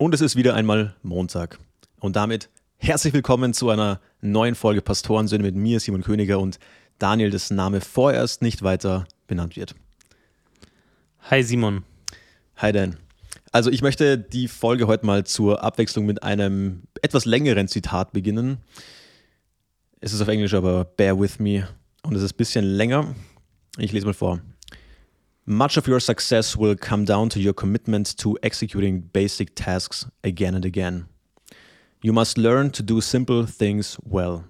Und es ist wieder einmal Montag. Und damit herzlich willkommen zu einer neuen Folge Pastorensöhne mit mir, Simon Königer und Daniel, dessen Name vorerst nicht weiter benannt wird. Hi Simon. Hi Dan. Also ich möchte die Folge heute mal zur Abwechslung mit einem etwas längeren Zitat beginnen. Es ist auf Englisch, aber bear with me. Und es ist ein bisschen länger. Ich lese mal vor. Much of your success will come down to your commitment to executing basic tasks again and again. You must learn to do simple things well.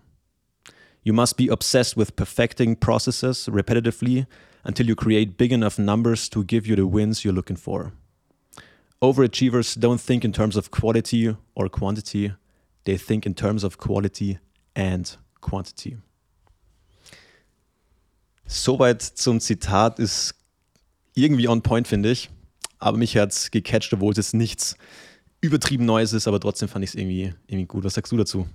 You must be obsessed with perfecting processes repetitively until you create big enough numbers to give you the wins you're looking for. Overachievers don't think in terms of quality or quantity, they think in terms of quality and quantity. Soweit zum Zitat ist irgendwie on point, finde ich. Aber mich hat es gecatcht, obwohl es jetzt nichts übertrieben Neues ist, aber trotzdem fand ich es irgendwie, irgendwie gut. Was sagst du dazu?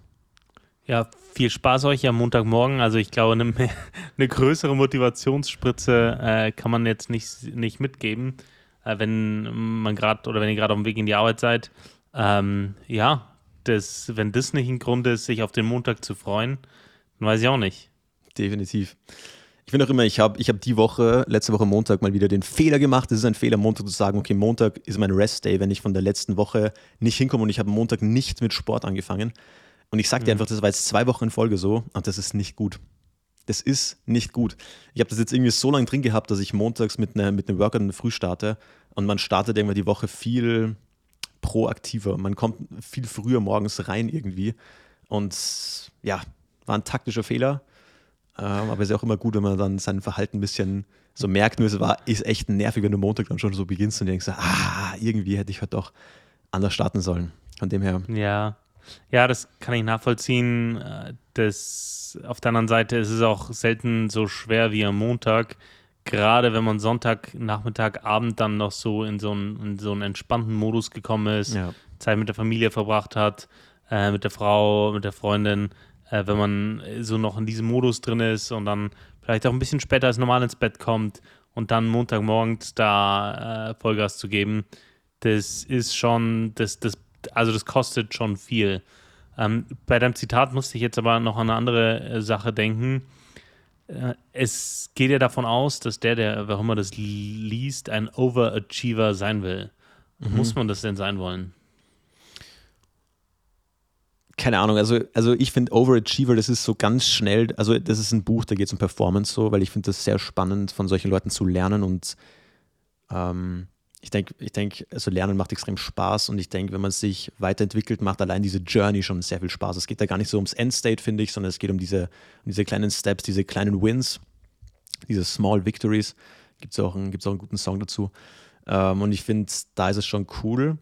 Ja, viel Spaß euch am Montagmorgen. Also ich glaube, eine, eine größere Motivationsspritze äh, kann man jetzt nicht, nicht mitgeben, äh, wenn man gerade oder wenn ihr gerade auf dem Weg in die Arbeit seid. Ähm, ja, das, wenn das nicht ein Grund ist, sich auf den Montag zu freuen, dann weiß ich auch nicht. Definitiv. Ich finde auch immer, ich habe ich hab die Woche, letzte Woche Montag, mal wieder den Fehler gemacht. Es ist ein Fehler, Montag zu sagen, okay, Montag ist mein Rest-Day, wenn ich von der letzten Woche nicht hinkomme und ich habe Montag nicht mit Sport angefangen. Und ich sage dir mhm. einfach, das war jetzt zwei Wochen in Folge so und das ist nicht gut. Das ist nicht gut. Ich habe das jetzt irgendwie so lange drin gehabt, dass ich montags mit, ne, mit einem Workout Früh starte und man startet irgendwann die Woche viel proaktiver. Man kommt viel früher morgens rein irgendwie. Und ja, war ein taktischer Fehler. Ähm, aber es ist ja auch immer gut, wenn man dann sein Verhalten ein bisschen so merkt. Nur es war, ist echt nervig, wenn du Montag dann schon so beginnst und denkst, ah, irgendwie hätte ich heute doch anders starten sollen. Von dem her. Ja. Ja, das kann ich nachvollziehen. Äh, das, auf der anderen Seite ist es auch selten so schwer wie am Montag. Gerade wenn man Sonntag, Nachmittag, Abend dann noch so in so einen, in so einen entspannten Modus gekommen ist, ja. Zeit mit der Familie verbracht hat, äh, mit der Frau, mit der Freundin, äh, wenn man so noch in diesem Modus drin ist und dann vielleicht auch ein bisschen später als normal ins Bett kommt und dann Montagmorgens da äh, Vollgas zu geben, das ist schon, das, das, also das kostet schon viel. Ähm, bei deinem Zitat musste ich jetzt aber noch an eine andere äh, Sache denken. Äh, es geht ja davon aus, dass der, der, auch immer das liest, ein Overachiever sein will. Mhm. Muss man das denn sein wollen? Keine Ahnung, also, also ich finde Overachiever, das ist so ganz schnell, also das ist ein Buch, da geht es um Performance so, weil ich finde das sehr spannend, von solchen Leuten zu lernen und ähm, ich denke, ich denk, also Lernen macht extrem Spaß und ich denke, wenn man sich weiterentwickelt, macht allein diese Journey schon sehr viel Spaß. Es geht da gar nicht so ums Endstate, finde ich, sondern es geht um diese, um diese kleinen Steps, diese kleinen Wins, diese Small Victories. Gibt es auch, einen, auch einen guten Song dazu. Ähm, und ich finde, da ist es schon cool.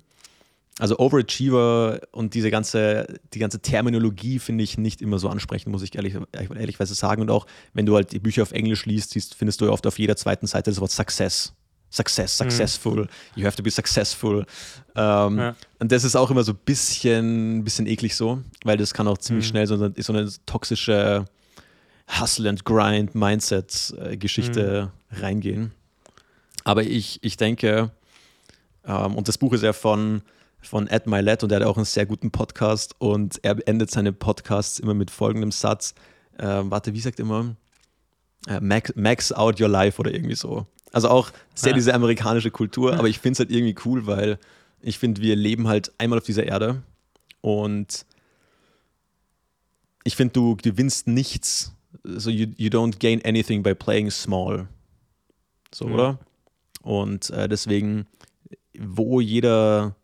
Also Overachiever und diese ganze, die ganze Terminologie finde ich nicht immer so ansprechend, muss ich ehrlich, ehrlichweise sagen. Und auch wenn du halt die Bücher auf Englisch liest, siehst, findest du oft auf jeder zweiten Seite das Wort Success. Success, mhm. successful, mhm. you have to be successful. Ähm, ja. Und das ist auch immer so ein bisschen, bisschen eklig so, weil das kann auch ziemlich mhm. schnell so eine, so eine toxische Hustle and Grind Mindset-Geschichte mhm. reingehen. Aber ich, ich denke, ähm, und das Buch ist ja von von Ed Milet und er hat auch einen sehr guten Podcast und er endet seine Podcasts immer mit folgendem Satz. Äh, warte, wie sagt er immer? Äh, max, max, out your life oder irgendwie so. Also auch sehr ja. diese amerikanische Kultur, aber ich finde es halt irgendwie cool, weil ich finde, wir leben halt einmal auf dieser Erde und ich finde, du gewinnst nichts, so you, you don't gain anything by playing small. So, mhm. oder? Und äh, deswegen, wo jeder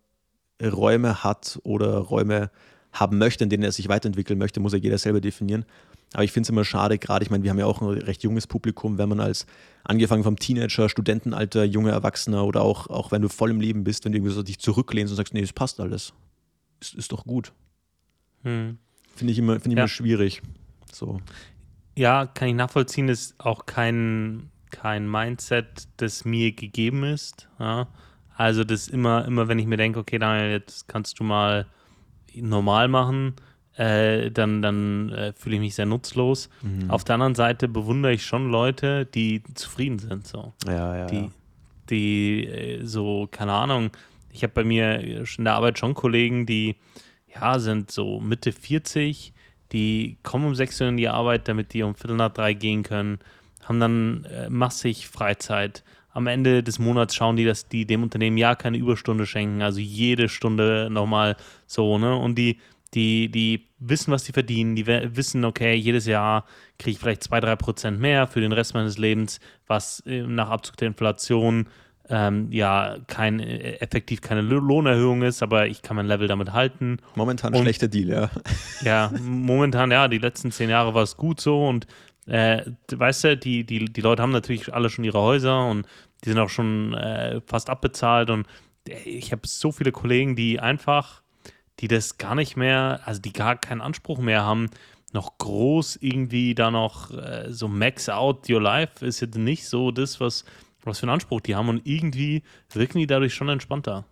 Räume hat oder Räume haben möchte, in denen er sich weiterentwickeln möchte, muss ja jeder selber definieren. Aber ich finde es immer schade, gerade, ich meine, wir haben ja auch ein recht junges Publikum, wenn man als angefangen vom Teenager, Studentenalter, junger Erwachsener oder auch, auch wenn du voll im Leben bist, wenn du irgendwie so dich zurücklehnst und sagst, nee, es passt alles. Ist, ist doch gut. Hm. Finde ich, immer, find ich ja. immer schwierig. So. Ja, kann ich nachvollziehen, ist auch kein, kein Mindset, das mir gegeben ist. Ja. Also das immer, immer wenn ich mir denke, okay, Daniel, jetzt kannst du mal normal machen, äh, dann, dann äh, fühle ich mich sehr nutzlos. Mhm. Auf der anderen Seite bewundere ich schon Leute, die zufrieden sind. So. Ja, ja. Die, die äh, so, keine Ahnung, ich habe bei mir in der Arbeit schon Kollegen, die ja sind so Mitte 40, die kommen um 6 Uhr in die Arbeit, damit die um Viertel nach drei gehen können, haben dann äh, massig Freizeit. Am Ende des Monats schauen die, dass die dem Unternehmen ja keine Überstunde schenken, also jede Stunde nochmal so, ne? Und die, die, die wissen, was sie verdienen, die wissen, okay, jedes Jahr kriege ich vielleicht 2-3% mehr für den Rest meines Lebens, was äh, nach Abzug der Inflation ähm, ja kein, äh, effektiv keine Lohnerhöhung ist, aber ich kann mein Level damit halten. Momentan ein schlechter Deal, ja. Ja, momentan, ja, die letzten zehn Jahre war es gut so und äh, weißt du, die, die, die Leute haben natürlich alle schon ihre Häuser und die sind auch schon äh, fast abbezahlt und ich habe so viele Kollegen, die einfach, die das gar nicht mehr, also die gar keinen Anspruch mehr haben, noch groß irgendwie da noch äh, so max out your life ist jetzt nicht so das, was was für einen Anspruch die haben und irgendwie wirken die dadurch schon entspannter.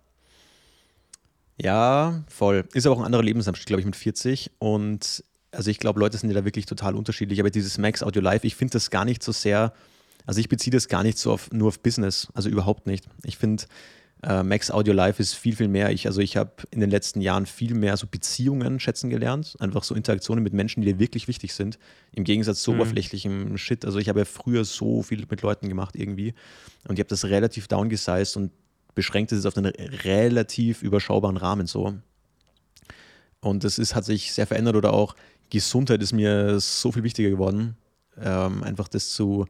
Ja, voll. Ist aber auch ein anderer Lebensabschnitt, glaube ich, mit 40. Und also ich glaube, Leute sind ja da wirklich total unterschiedlich. Aber dieses Max Audio Live, ich finde das gar nicht so sehr, also ich beziehe das gar nicht so auf, nur auf Business, also überhaupt nicht. Ich finde, äh, Max Audio Live ist viel, viel mehr. Ich, also ich habe in den letzten Jahren viel mehr so Beziehungen schätzen gelernt. Einfach so Interaktionen mit Menschen, die dir wirklich wichtig sind. Im Gegensatz zu mhm. oberflächlichem Shit. Also ich habe ja früher so viel mit Leuten gemacht irgendwie. Und ich habe das relativ downgesized und beschränkt es auf einen relativ überschaubaren Rahmen so. Und das ist, hat sich sehr verändert oder auch Gesundheit ist mir so viel wichtiger geworden. Ähm, einfach das zu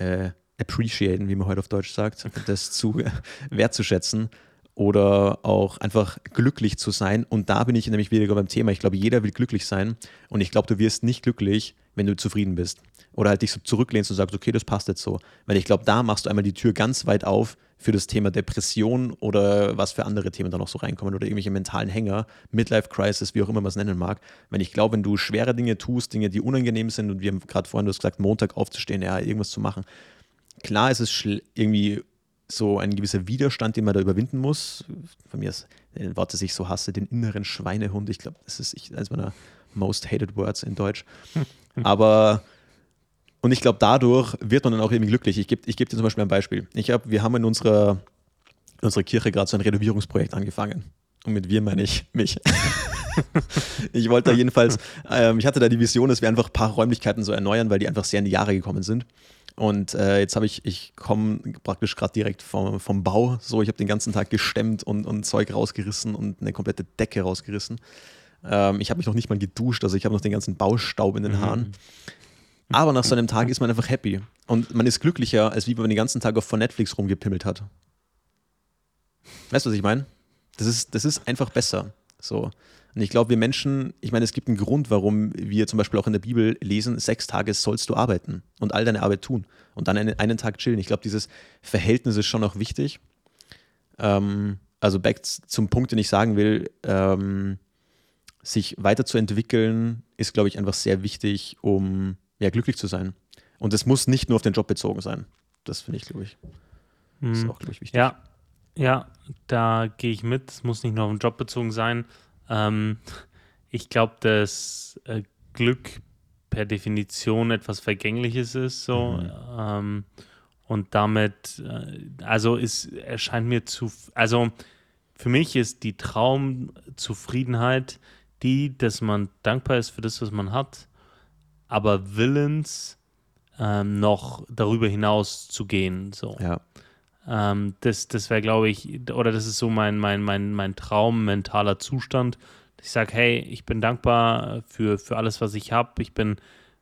äh, appreciaten, wie man heute auf Deutsch sagt, das zu wertzuschätzen oder auch einfach glücklich zu sein. Und da bin ich nämlich wieder beim Thema. Ich glaube, jeder will glücklich sein und ich glaube, du wirst nicht glücklich, wenn du zufrieden bist. Oder halt dich so zurücklehnst und sagst, okay, das passt jetzt so. Weil ich glaube, da machst du einmal die Tür ganz weit auf für das Thema Depression oder was für andere Themen da noch so reinkommen oder irgendwelche mentalen Hänger, Midlife Crisis, wie auch immer man es nennen mag. Weil ich glaube, wenn du schwere Dinge tust, Dinge, die unangenehm sind und wir haben gerade vorhin du hast gesagt, Montag aufzustehen, ja, irgendwas zu machen, klar ist es irgendwie so ein gewisser Widerstand, den man da überwinden muss. Von mir ist ein Wort, das ich so hasse, den inneren Schweinehund. Ich glaube, das ist eines meiner most hated words in Deutsch. Aber und ich glaube, dadurch wird man dann auch irgendwie glücklich. Ich gebe ich geb dir zum Beispiel ein Beispiel. Ich hab, wir haben in unserer, in unserer Kirche gerade so ein Renovierungsprojekt angefangen. Und mit wir meine ich mich. ich wollte da jedenfalls, ähm, ich hatte da die Vision, dass wir einfach ein paar Räumlichkeiten so erneuern, weil die einfach sehr in die Jahre gekommen sind. Und äh, jetzt habe ich, ich komme praktisch gerade direkt vom, vom Bau. So, ich habe den ganzen Tag gestemmt und, und Zeug rausgerissen und eine komplette Decke rausgerissen. Ähm, ich habe mich noch nicht mal geduscht, also ich habe noch den ganzen Baustaub in den mhm. Aber nach so einem Tag ist man einfach happy. Und man ist glücklicher, als wie wenn man den ganzen Tag auf vor Netflix rumgepimmelt hat. Weißt du, was ich meine? Das ist, das ist einfach besser. So. Und ich glaube, wir Menschen, ich meine, es gibt einen Grund, warum wir zum Beispiel auch in der Bibel lesen, sechs Tage sollst du arbeiten und all deine Arbeit tun und dann einen, einen Tag chillen. Ich glaube, dieses Verhältnis ist schon auch wichtig. Ähm, also back zum Punkt, den ich sagen will, ähm, sich weiterzuentwickeln, ist, glaube ich, einfach sehr wichtig, um ja, glücklich zu sein. Und es muss nicht nur auf den Job bezogen sein. Das finde ich, glaube ich, ist hm. auch, glaube ich, wichtig. Ja, ja, da gehe ich mit. Es muss nicht nur auf den Job bezogen sein. Ähm, ich glaube, dass äh, Glück per Definition etwas Vergängliches ist, so. Mhm. Ähm, und damit, äh, also es erscheint mir zu, also für mich ist die Traumzufriedenheit die, dass man dankbar ist für das, was man hat, aber willens, ähm, noch darüber hinaus zu gehen. So. Ja. Ähm, das das wäre, glaube ich, oder das ist so mein, mein, mein, mein Traum, mentaler Zustand. Ich sage, hey, ich bin dankbar für, für alles, was ich habe. Ich bin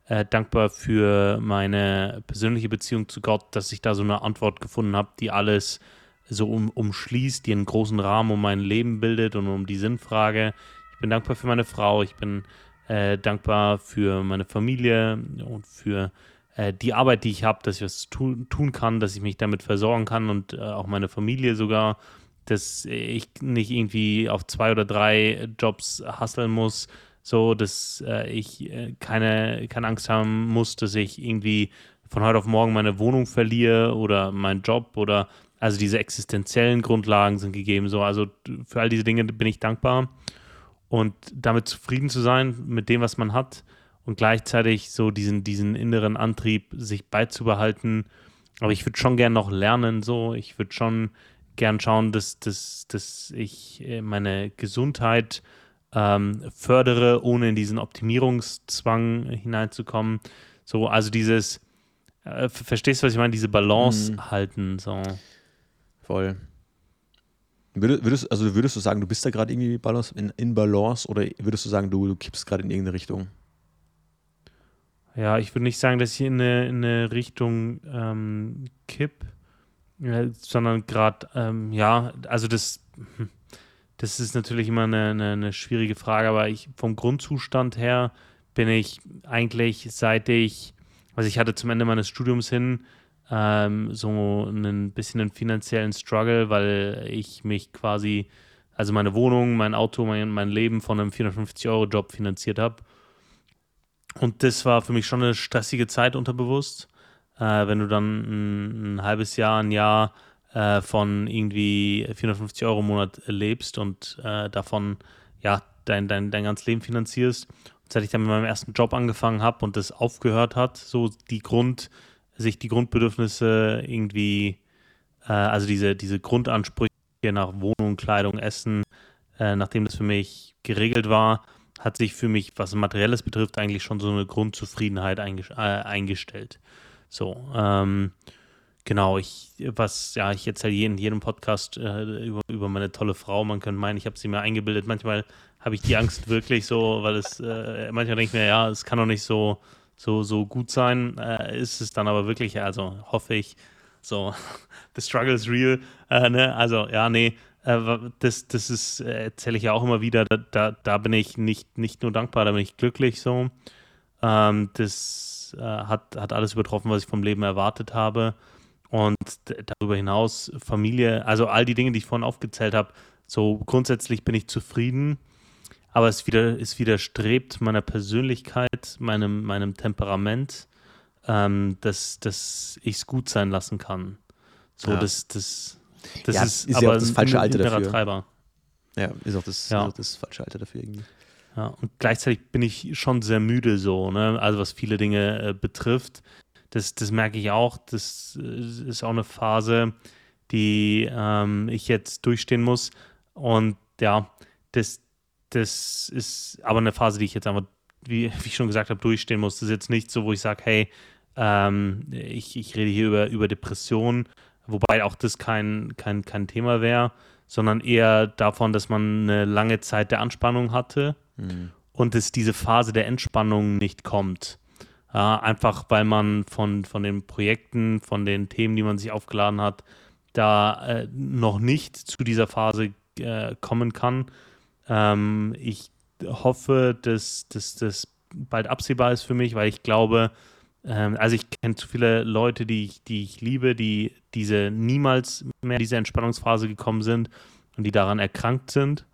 äh, dankbar für meine persönliche Beziehung zu Gott, dass ich da so eine Antwort gefunden habe, die alles so um, umschließt, die einen großen Rahmen um mein Leben bildet und um die Sinnfrage. Ich bin dankbar für meine Frau, ich bin äh, dankbar für meine Familie und für äh, die Arbeit, die ich habe, dass ich was tu tun kann, dass ich mich damit versorgen kann und äh, auch meine Familie sogar, dass ich nicht irgendwie auf zwei oder drei Jobs hasseln muss, so dass äh, ich äh, keine, keine Angst haben muss, dass ich irgendwie von heute auf morgen meine Wohnung verliere oder meinen Job oder also diese existenziellen Grundlagen sind gegeben. So, also für all diese Dinge bin ich dankbar und damit zufrieden zu sein mit dem, was man hat und gleichzeitig so diesen, diesen inneren Antrieb sich beizubehalten. Aber ich würde schon gerne noch lernen, so. Ich würde schon gern schauen, dass, dass, dass ich äh, meine Gesundheit ähm, fördere, ohne in diesen Optimierungszwang hineinzukommen. So, also dieses, äh, verstehst du, was ich meine? Diese Balance mhm. halten. So. Voll. Würdest, also würdest du sagen, du bist da gerade irgendwie Balance, in, in, Balance oder würdest du sagen, du, du kippst gerade in irgendeine Richtung? Ja, ich würde nicht sagen, dass ich in eine, in eine Richtung ähm, kipp, äh, sondern gerade, ähm, ja, also das, hm, das ist natürlich immer eine, eine, eine, schwierige Frage, aber ich vom Grundzustand her bin ich eigentlich, seit ich, also ich hatte zum Ende meines Studiums hin, ähm, so ein bisschen einen finanziellen Struggle, weil ich mich quasi, also meine Wohnung, mein Auto, mein, mein Leben von einem 450-Euro-Job finanziert habe. Und das war für mich schon eine stressige Zeit unterbewusst, äh, wenn du dann ein, ein halbes Jahr, ein Jahr äh, von irgendwie 450 Euro im Monat lebst und äh, davon ja dein, dein, dein ganzes Leben finanzierst. Und seit ich dann mit meinem ersten Job angefangen habe und das aufgehört hat, so die Grund, sich die Grundbedürfnisse irgendwie, äh, also diese, diese Grundansprüche nach Wohnung, Kleidung, Essen, äh, nachdem das für mich geregelt war, hat sich für mich, was Materielles betrifft, eigentlich schon so eine Grundzufriedenheit äh, eingestellt. So, ähm, Genau, ich, was, ja, ich erzähle in jedem Podcast äh, über, über meine tolle Frau. Man könnte meinen, ich habe sie mir eingebildet. Manchmal habe ich die Angst wirklich so, weil es, äh, manchmal denke ich mir, ja, es kann doch nicht so, so, so gut sein. Äh, ist es dann aber wirklich, also hoffe ich, so, the struggle is real. Äh, ne? Also, ja, nee, äh, das, das ist, äh, erzähle ich ja auch immer wieder, da, da, da bin ich nicht, nicht nur dankbar, da bin ich glücklich so. Ähm, das hat, hat alles übertroffen, was ich vom Leben erwartet habe. Und darüber hinaus Familie, also all die Dinge, die ich vorhin aufgezählt habe, so grundsätzlich bin ich zufrieden, aber es, wieder, es widerstrebt meiner Persönlichkeit, meinem, meinem Temperament, ähm, dass, dass ich es gut sein lassen kann. So, ja. das, das, das ja, ist, ist aber ja das falsche Alter dafür. Treiber. Ja, ist auch das, ja. Ist auch das falsche Alter dafür irgendwie. Ja, und gleichzeitig bin ich schon sehr müde so, ne? Also was viele Dinge äh, betrifft das, das merke ich auch. Das äh, ist auch eine Phase, die ähm, ich jetzt durchstehen muss. Und ja, das, das ist aber eine Phase, die ich jetzt einfach, wie, wie ich schon gesagt habe, durchstehen muss. Das ist jetzt nicht so, wo ich sage, hey, ähm, ich, ich rede hier über, über Depressionen, wobei auch das kein, kein, kein Thema wäre, sondern eher davon, dass man eine lange Zeit der Anspannung hatte mhm. und dass diese Phase der Entspannung nicht kommt. Äh, einfach weil man von, von den Projekten, von den Themen, die man sich aufgeladen hat, da äh, noch nicht zu dieser Phase äh, kommen kann. Ähm, ich hoffe, dass das bald absehbar ist für mich, weil ich glaube, ähm, also ich kenne zu viele Leute, die ich, die ich liebe, die diese niemals mehr in diese Entspannungsphase gekommen sind und die daran erkrankt sind.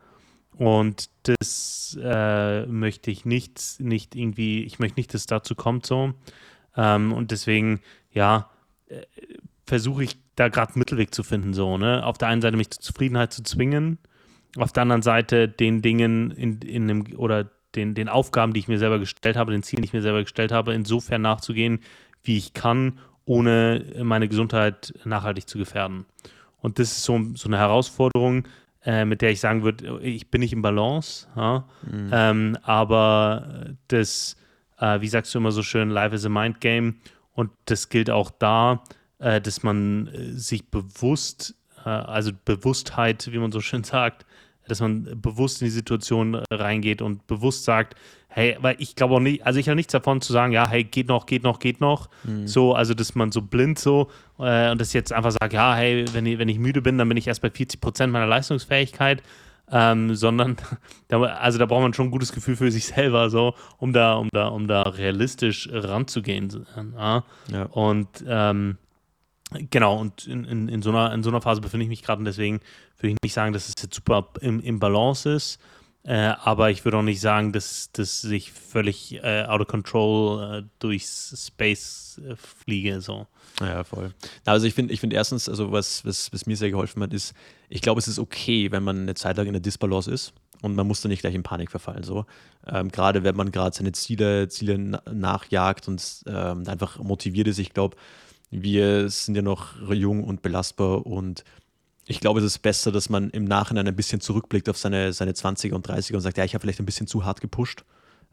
Und das äh, möchte ich nicht, nicht irgendwie, ich möchte nicht, dass es dazu kommt so. Ähm, und deswegen, ja, äh, versuche ich da gerade einen Mittelweg zu finden, so, ne? Auf der einen Seite mich zur Zufriedenheit zu zwingen, auf der anderen Seite den Dingen in, in einem, oder den, den Aufgaben, die ich mir selber gestellt habe, den Zielen, die ich mir selber gestellt habe, insofern nachzugehen, wie ich kann, ohne meine Gesundheit nachhaltig zu gefährden. Und das ist so, so eine Herausforderung, äh, mit der ich sagen würde, ich bin nicht im Balance, ja? mhm. ähm, aber das, äh, wie sagst du immer so schön, Life is a Mind Game und das gilt auch da, äh, dass man äh, sich bewusst, äh, also Bewusstheit, wie man so schön sagt, dass man bewusst in die Situation reingeht und bewusst sagt, hey, weil ich glaube auch nicht, also ich habe nichts davon zu sagen, ja, hey, geht noch, geht noch, geht noch. Mhm. So, also dass man so blind so äh, und das jetzt einfach sagt, ja, hey, wenn ich, wenn ich müde bin, dann bin ich erst bei 40 Prozent meiner Leistungsfähigkeit. Ähm, sondern da, also da braucht man schon ein gutes Gefühl für sich selber, so, um da, um da, um da realistisch ranzugehen. Ja? ja. Und ähm, genau, und in, in, in, so einer, in so einer Phase befinde ich mich gerade und deswegen würde ich nicht sagen, dass es jetzt super im, im Balance ist. Äh, aber ich würde auch nicht sagen, dass das sich völlig äh, out of control äh, durchs Space äh, fliege. So. Ja, voll. Also ich finde ich find erstens, also was, was, was mir sehr geholfen hat, ist, ich glaube, es ist okay, wenn man eine Zeit lang in der Disbalance ist und man muss dann nicht gleich in Panik verfallen. So. Ähm, gerade wenn man gerade seine Ziele, Ziele nachjagt und ähm, einfach motiviert ist. Ich glaube, wir sind ja noch jung und belastbar und ich glaube, es ist besser, dass man im Nachhinein ein bisschen zurückblickt auf seine, seine 20er und 30er und sagt, ja, ich habe vielleicht ein bisschen zu hart gepusht.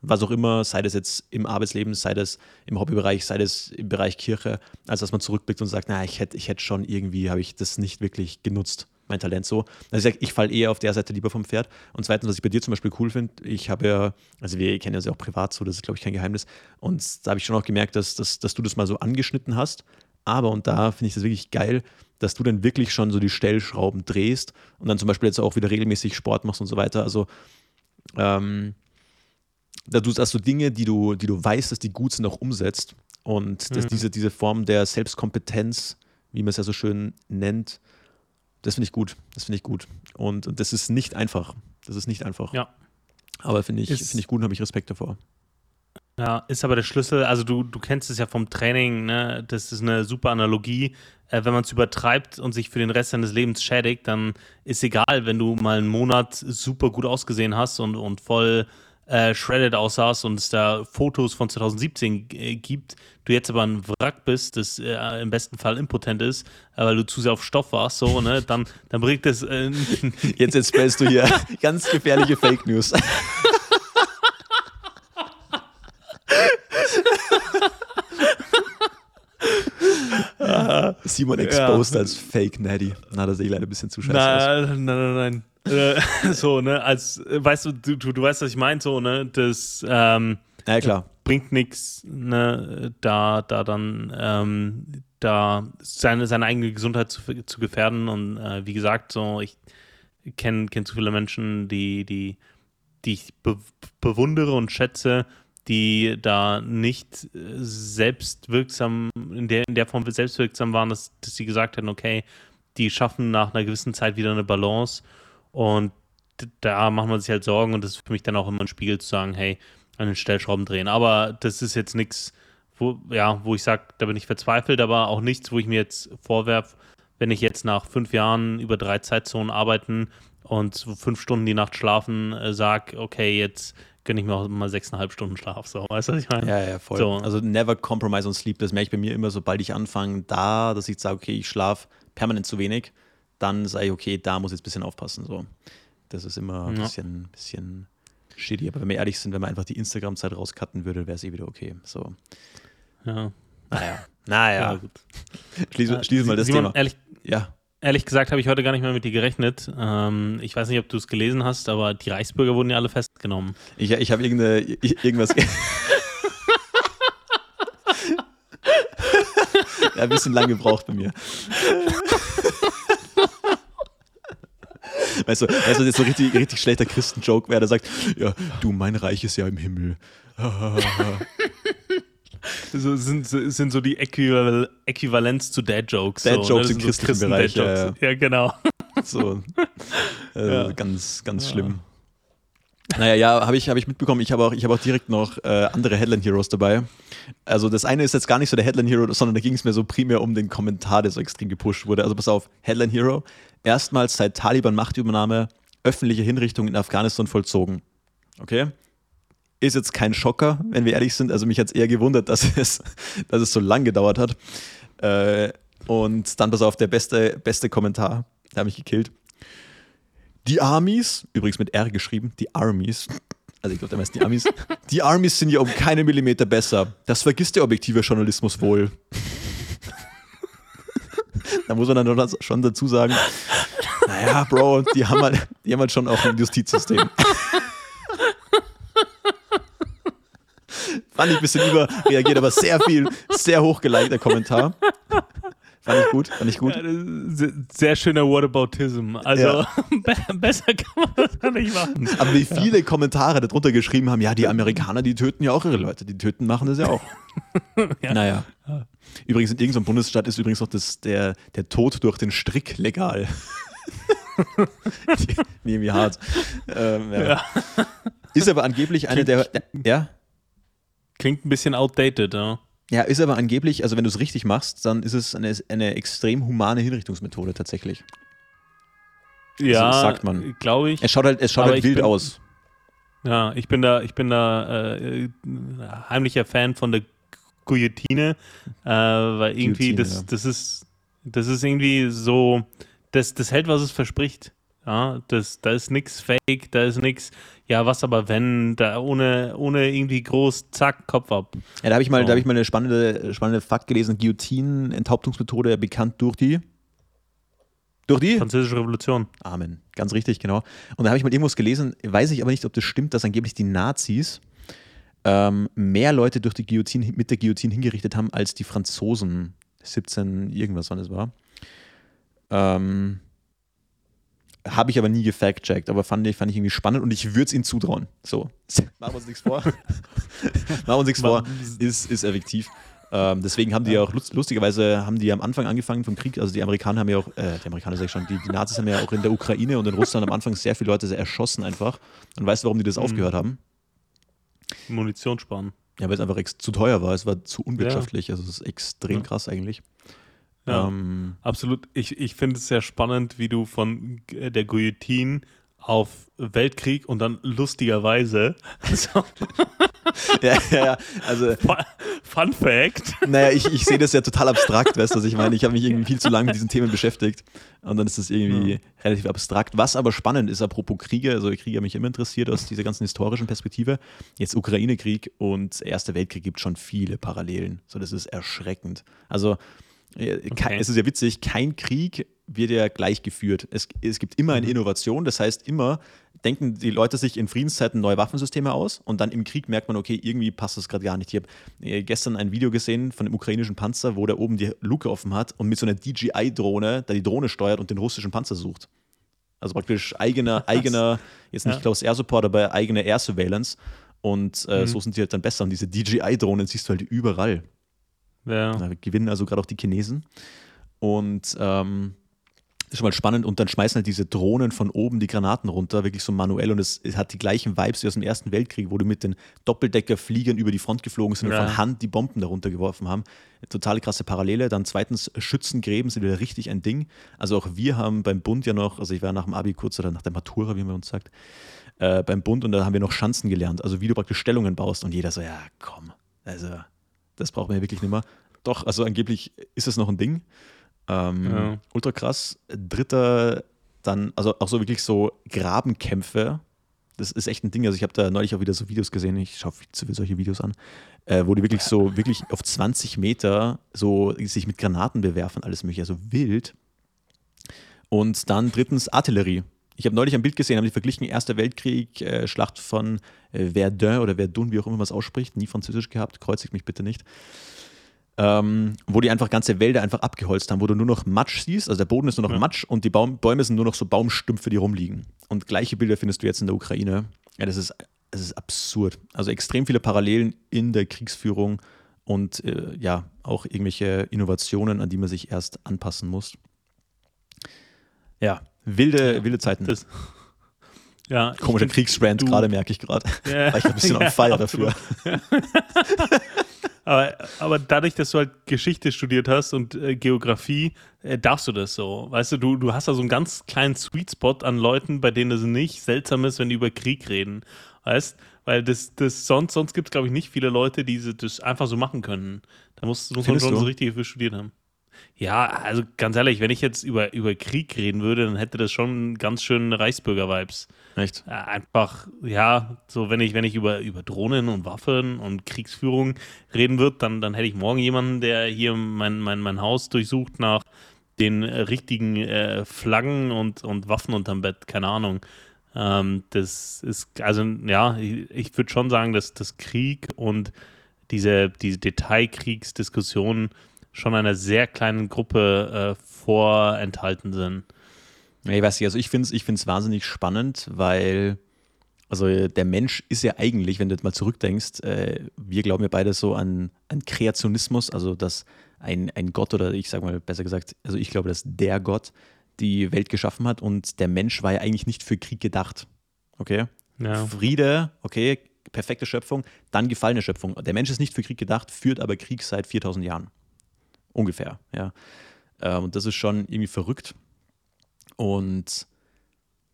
Was auch immer, sei das jetzt im Arbeitsleben, sei das im Hobbybereich, sei das im Bereich Kirche, als dass man zurückblickt und sagt, naja, ich hätte ich hätt schon irgendwie, habe ich das nicht wirklich genutzt, mein Talent so. Also ich, ich falle eher auf der Seite lieber vom Pferd. Und zweitens, was ich bei dir zum Beispiel cool finde, ich habe ja, also wir kennen ja auch privat so, das ist glaube ich kein Geheimnis. Und da habe ich schon auch gemerkt, dass, dass, dass du das mal so angeschnitten hast. Aber, und da finde ich das wirklich geil, dass du dann wirklich schon so die Stellschrauben drehst und dann zum Beispiel jetzt auch wieder regelmäßig Sport machst und so weiter. Also, ähm, dass du, dass du Dinge, die du, die du weißt, dass die gut sind, auch umsetzt und dass Mhm. diese, diese Form der Selbstkompetenz, wie man es ja so schön nennt, das finde ich gut. Das finde ich gut. Und, und das ist nicht einfach. Das ist nicht einfach. Ja. Aber finde ich, finde ich gut und habe ich Respekt davor. Ja, ist aber der Schlüssel, also du, du kennst es ja vom Training, ne? das ist eine super Analogie. Äh, wenn man es übertreibt und sich für den Rest seines Lebens schädigt, dann ist egal, wenn du mal einen Monat super gut ausgesehen hast und, und voll äh, shredded aussahst und es da Fotos von 2017 äh, gibt, du jetzt aber ein Wrack bist, das äh, im besten Fall impotent ist, äh, weil du zu sehr auf Stoff warst, so, ne? dann, dann bringt das äh, Jetzt, jetzt spellst du hier ganz gefährliche Fake News. Simon exposed als Fake Natty. Na, das ist eh leider ein bisschen zu scheiße. Nein, nein, nein, nein. Äh, so, ne, als, äh, weißt du, du, du, du weißt, was ich meine, so, ne, das ähm, Ja, klar. bringt nichts, ne, da, da dann, ähm, da seine, seine eigene Gesundheit zu, zu gefährden und äh, wie gesagt, so, ich kenne kenn zu viele Menschen, die, die, die ich be bewundere und schätze, die da nicht äh, selbstwirksam, in der, in der Form selbstwirksam waren, dass, dass sie gesagt hätten, okay, die schaffen nach einer gewissen Zeit wieder eine Balance und da macht man sich halt Sorgen und das ist für mich dann auch immer ein Spiegel zu sagen, hey, an den Stellschrauben drehen. Aber das ist jetzt nichts, wo, ja, wo ich sage, da bin ich verzweifelt, aber auch nichts, wo ich mir jetzt vorwerfe, wenn ich jetzt nach fünf Jahren über drei Zeitzonen arbeiten und fünf Stunden die Nacht schlafen, äh, sage, okay, jetzt gönne ich mir auch mal sechseinhalb Stunden Schlaf. So, weißt du, was ich meine? Ja, ja, voll. So. Also never compromise on sleep. Das merke ich bei mir immer, sobald ich anfange, da, dass ich sage, okay, ich schlafe permanent zu wenig, dann sage ich, okay, da muss ich jetzt ein bisschen aufpassen. So. Das ist immer ein Ja. bisschen, bisschen shitty. Aber wenn wir ehrlich sind, wenn man einfach die Instagram-Zeit rauscutten würde, wäre es eh wieder okay. So. Ja. Naja. Naja. gut. Schließen schließen wir das Simon, Thema. Ehrlich, Ja. Ehrlich gesagt habe ich heute gar nicht mehr mit dir gerechnet. Ähm, ich weiß nicht, ob du es gelesen hast, aber die Reichsbürger wurden ja alle festgenommen. Ich, ich habe irgendeine, ich- irgendwas. ja, ein bisschen lang gebraucht bei mir. Weißt du, weißt du, das ist so richtig, richtig schlechter Christen-Joke wäre, der sagt, ja, du, mein Reich ist ja im Himmel. So, sind, sind so die Äquival Äquivalenz zu Dad-Jokes. Dad-Jokes so, ne? im christlichen Bereich, ja. Ja, genau. So, äh, Ja. ganz, ganz schlimm. Naja, ja, habe ich, hab ich mitbekommen. Ich habe auch, ich hab auch direkt noch äh, andere Headline Heroes dabei. Also das eine ist jetzt gar nicht so der Headline Hero, sondern da ging es mir so primär um den Kommentar, der so extrem gepusht wurde. Also pass auf, Headline Hero. Erstmals seit Taliban-Machtübernahme öffentliche Hinrichtung in Afghanistan vollzogen. Okay? Ist jetzt kein Schocker, wenn wir ehrlich sind. Also mich hat es eher gewundert, dass es, dass es so lang gedauert hat. Äh, und dann pass auf, der beste, beste Kommentar, der hat mich gekillt. Die Armies, übrigens mit R geschrieben, die Armies, also ich glaube, der meist die Armies, die Armies sind ja um keine Millimeter besser. Das vergisst der objektive Journalismus wohl. da muss man dann schon dazu sagen, naja, Bro, die haben halt, die haben halt schon auch ein Justizsystem. Fand ich ein bisschen überreagiert, aber sehr viel, sehr hochgelikter Kommentar. Fand ich gut, fand ich gut. Ja, sehr- Sehr schöner Whataboutism. Also Ja. be- besser kann man das ja nicht machen. Aber wie viele Kommentare darunter geschrieben haben, ja, die Amerikaner, die töten ja auch ihre Leute, die töten, machen das ja auch. Ja. Naja. Übrigens, in irgendeinem Bundesstaat ist übrigens noch das, der, der Tod durch den Strick legal. Die- wie, wie hart. Ähm, ja. Ja. Ist aber angeblich eine der. Ja? Klingt ein bisschen outdated, ja. Ja, ist aber angeblich, also wenn du es richtig machst, dann ist es eine, eine extrem humane Hinrichtungsmethode tatsächlich. Ja, sagt man. glaube ich. Es schaut halt, es schaut halt wild bin- aus. Ja, ich bin da, ich bin da äh, heimlicher Fan von der Guillotine, äh, weil irgendwie Guillotine, das, ja. das ist, das ist irgendwie so das, das hält, was es verspricht. Ja, das, da ist nichts fake, da ist nichts, ja, was aber wenn, da ohne, ohne irgendwie groß, zack, Kopf ab. Ja, da habe ich mal, so. da habe ich mal eine spannende, spannende Fakt gelesen. Guillotinen-Enthauptungsmethode bekannt durch die durch die Französische Revolution. Amen. Ganz richtig, genau. Und da habe ich mal irgendwas gelesen, weiß ich aber nicht, ob das stimmt, dass angeblich die Nazis ähm, mehr Leute durch die Guillotine, mit der Guillotine hingerichtet haben, als die Franzosen 17 irgendwas, wann es war. Ähm, habe ich aber nie gefact-checkt, aber fand ich, fand ich irgendwie spannend und ich würde es ihnen zutrauen. So, machen wir uns nichts vor. machen wir uns nichts vor, ist, ist effektiv. Ähm, deswegen haben die ja auch lustigerweise haben die am Anfang angefangen vom Krieg, also die Amerikaner haben ja auch, äh, die Amerikaner sag ich schon, die, die, Nazis haben ja auch in der Ukraine und in Russland am Anfang sehr viele Leute erschossen einfach. Und weißt du, warum die das mhm. aufgehört haben? Munition sparen. Ja, weil es einfach zu teuer war, es war zu unwirtschaftlich, ja. also es ist extrem ja. krass eigentlich. Ja, ähm, absolut. Ich, ich finde es sehr spannend, wie du von der Guillotine auf Weltkrieg und dann lustigerweise. Also, ja, ja, ja, also. Fun Fact. Naja, ich, ich sehe das ja total abstrakt, weißt du, was ich meine? Ich habe mich irgendwie viel zu lange mit diesen Themen beschäftigt und dann ist das irgendwie ja. relativ abstrakt. Was aber spannend ist, apropos Kriege, also Kriege haben mich immer interessiert aus dieser ganzen historischen Perspektive. Jetzt Ukraine-Krieg und Erster Weltkrieg gibt schon viele Parallelen. So, das ist erschreckend. Also, Okay. Es ist ja witzig, kein Krieg wird ja gleich geführt. Es, es gibt immer eine mhm. Innovation, das heißt immer denken die Leute sich in Friedenszeiten neue Waffensysteme aus und dann im Krieg merkt man, okay, irgendwie passt das gerade gar nicht. Ich habe äh, gestern ein Video gesehen von dem ukrainischen Panzer, wo der oben die Luke offen hat und mit so einer DJI-Drohne da die Drohne steuert und den russischen Panzer sucht. Also praktisch eigener, eigener, jetzt nicht ja. Close Air Support, aber eigener Air Surveillance. Und äh, mhm. so sind sie halt dann besser. Und diese DJI-Drohnen siehst du halt überall. Ja. Da gewinnen also gerade auch die Chinesen. Und ähm, ist schon mal spannend. Und dann schmeißen halt diese Drohnen von oben die Granaten runter, wirklich so manuell. Und es, es hat die gleichen Vibes wie aus dem Ersten Weltkrieg, wo du mit den Doppeldeckerfliegern über die Front geflogen sind ja. und von Hand die Bomben darunter geworfen haben. Totale krasse Parallele. Dann zweitens, Schützengräben sind wieder richtig ein Ding. Also auch wir haben beim Bund ja noch, also ich war nach dem Abi kurz oder nach der Matura, wie man uns sagt, äh, beim Bund und da haben wir noch Schanzen gelernt. Also wie du praktisch Stellungen baust und jeder so, ja komm, also das braucht man ja wirklich nicht mehr. Doch, also angeblich ist es noch ein Ding. Ähm, ja. Ultra krass. Dritter, dann, also auch so wirklich so Grabenkämpfe. Das ist echt ein Ding. Also ich habe da neulich auch wieder so Videos gesehen. Ich schaue viel zu viel solche Videos an, äh, wo die wirklich so wirklich auf 20 Meter so sich mit Granaten bewerfen, alles mögliche, also wild. Und dann drittens Artillerie. Ich habe neulich ein Bild gesehen, haben die verglichen Erster Weltkrieg, äh, Schlacht von äh, Verdun oder Verdun, wie auch immer man es ausspricht, nie französisch gehabt, kreuzigt mich bitte nicht ähm, wo die einfach ganze Wälder einfach abgeholzt haben, wo du nur noch Matsch siehst, also der Boden ist nur noch ja. Matsch und die Baum Bäume sind nur noch so Baumstümpfe, die rumliegen. Und gleiche Bilder findest du jetzt in der Ukraine. Ja, das ist, das ist absurd. Also extrem viele Parallelen in der Kriegsführung und äh, ja, auch irgendwelche Innovationen, an die man sich erst anpassen muss. Ja, wilde, ja, wilde Zeiten. Das, ja, Komischer Kriegsrand gerade, merke ich gerade. Ja, War ich ein bisschen ja, on fire dafür. Aber, aber dadurch, dass du halt Geschichte studiert hast und äh, Geografie, äh, darfst du das so. Weißt du, du, du hast da so einen ganz kleinen Sweet Spot an Leuten, bei denen es nicht seltsam ist, wenn die über Krieg reden. Weißt weil das, das sonst, sonst gibt es, glaube ich, nicht viele Leute, die das einfach so machen können. Da muss, muss man schon du? so richtig dafür studiert haben. Ja, also ganz ehrlich, wenn ich jetzt über, über Krieg reden würde, dann hätte das schon ganz schön Reichsbürger-Vibes. Echt? Ja, einfach, ja, so wenn ich, wenn ich über, über Drohnen und Waffen und Kriegsführung reden würde, dann, dann hätte ich morgen jemanden, der hier mein, mein, mein Haus durchsucht nach den äh, richtigen äh, Flaggen und, und Waffen unterm Bett, keine Ahnung. Ähm, das ist, also ja, ich, ich würde schon sagen, dass das Krieg und diese, diese Detailkriegsdiskussionen schon einer sehr kleinen Gruppe äh, vorenthalten sind. Ja, ich weiß nicht, also ich finde es ich find's wahnsinnig spannend, weil also der Mensch ist ja eigentlich, wenn du jetzt mal zurückdenkst, äh, wir glauben ja beide so an, an Kreationismus, also dass ein, ein Gott oder ich sage mal besser gesagt, also ich glaube, dass der Gott die Welt geschaffen hat und der Mensch war ja eigentlich nicht für Krieg gedacht. Okay? Ja. Friede, okay, perfekte Schöpfung, dann gefallene Schöpfung. Der Mensch ist nicht für Krieg gedacht, führt aber Krieg seit 4000 Jahren. Ungefähr, ja. Ähm, und das ist schon irgendwie verrückt. Und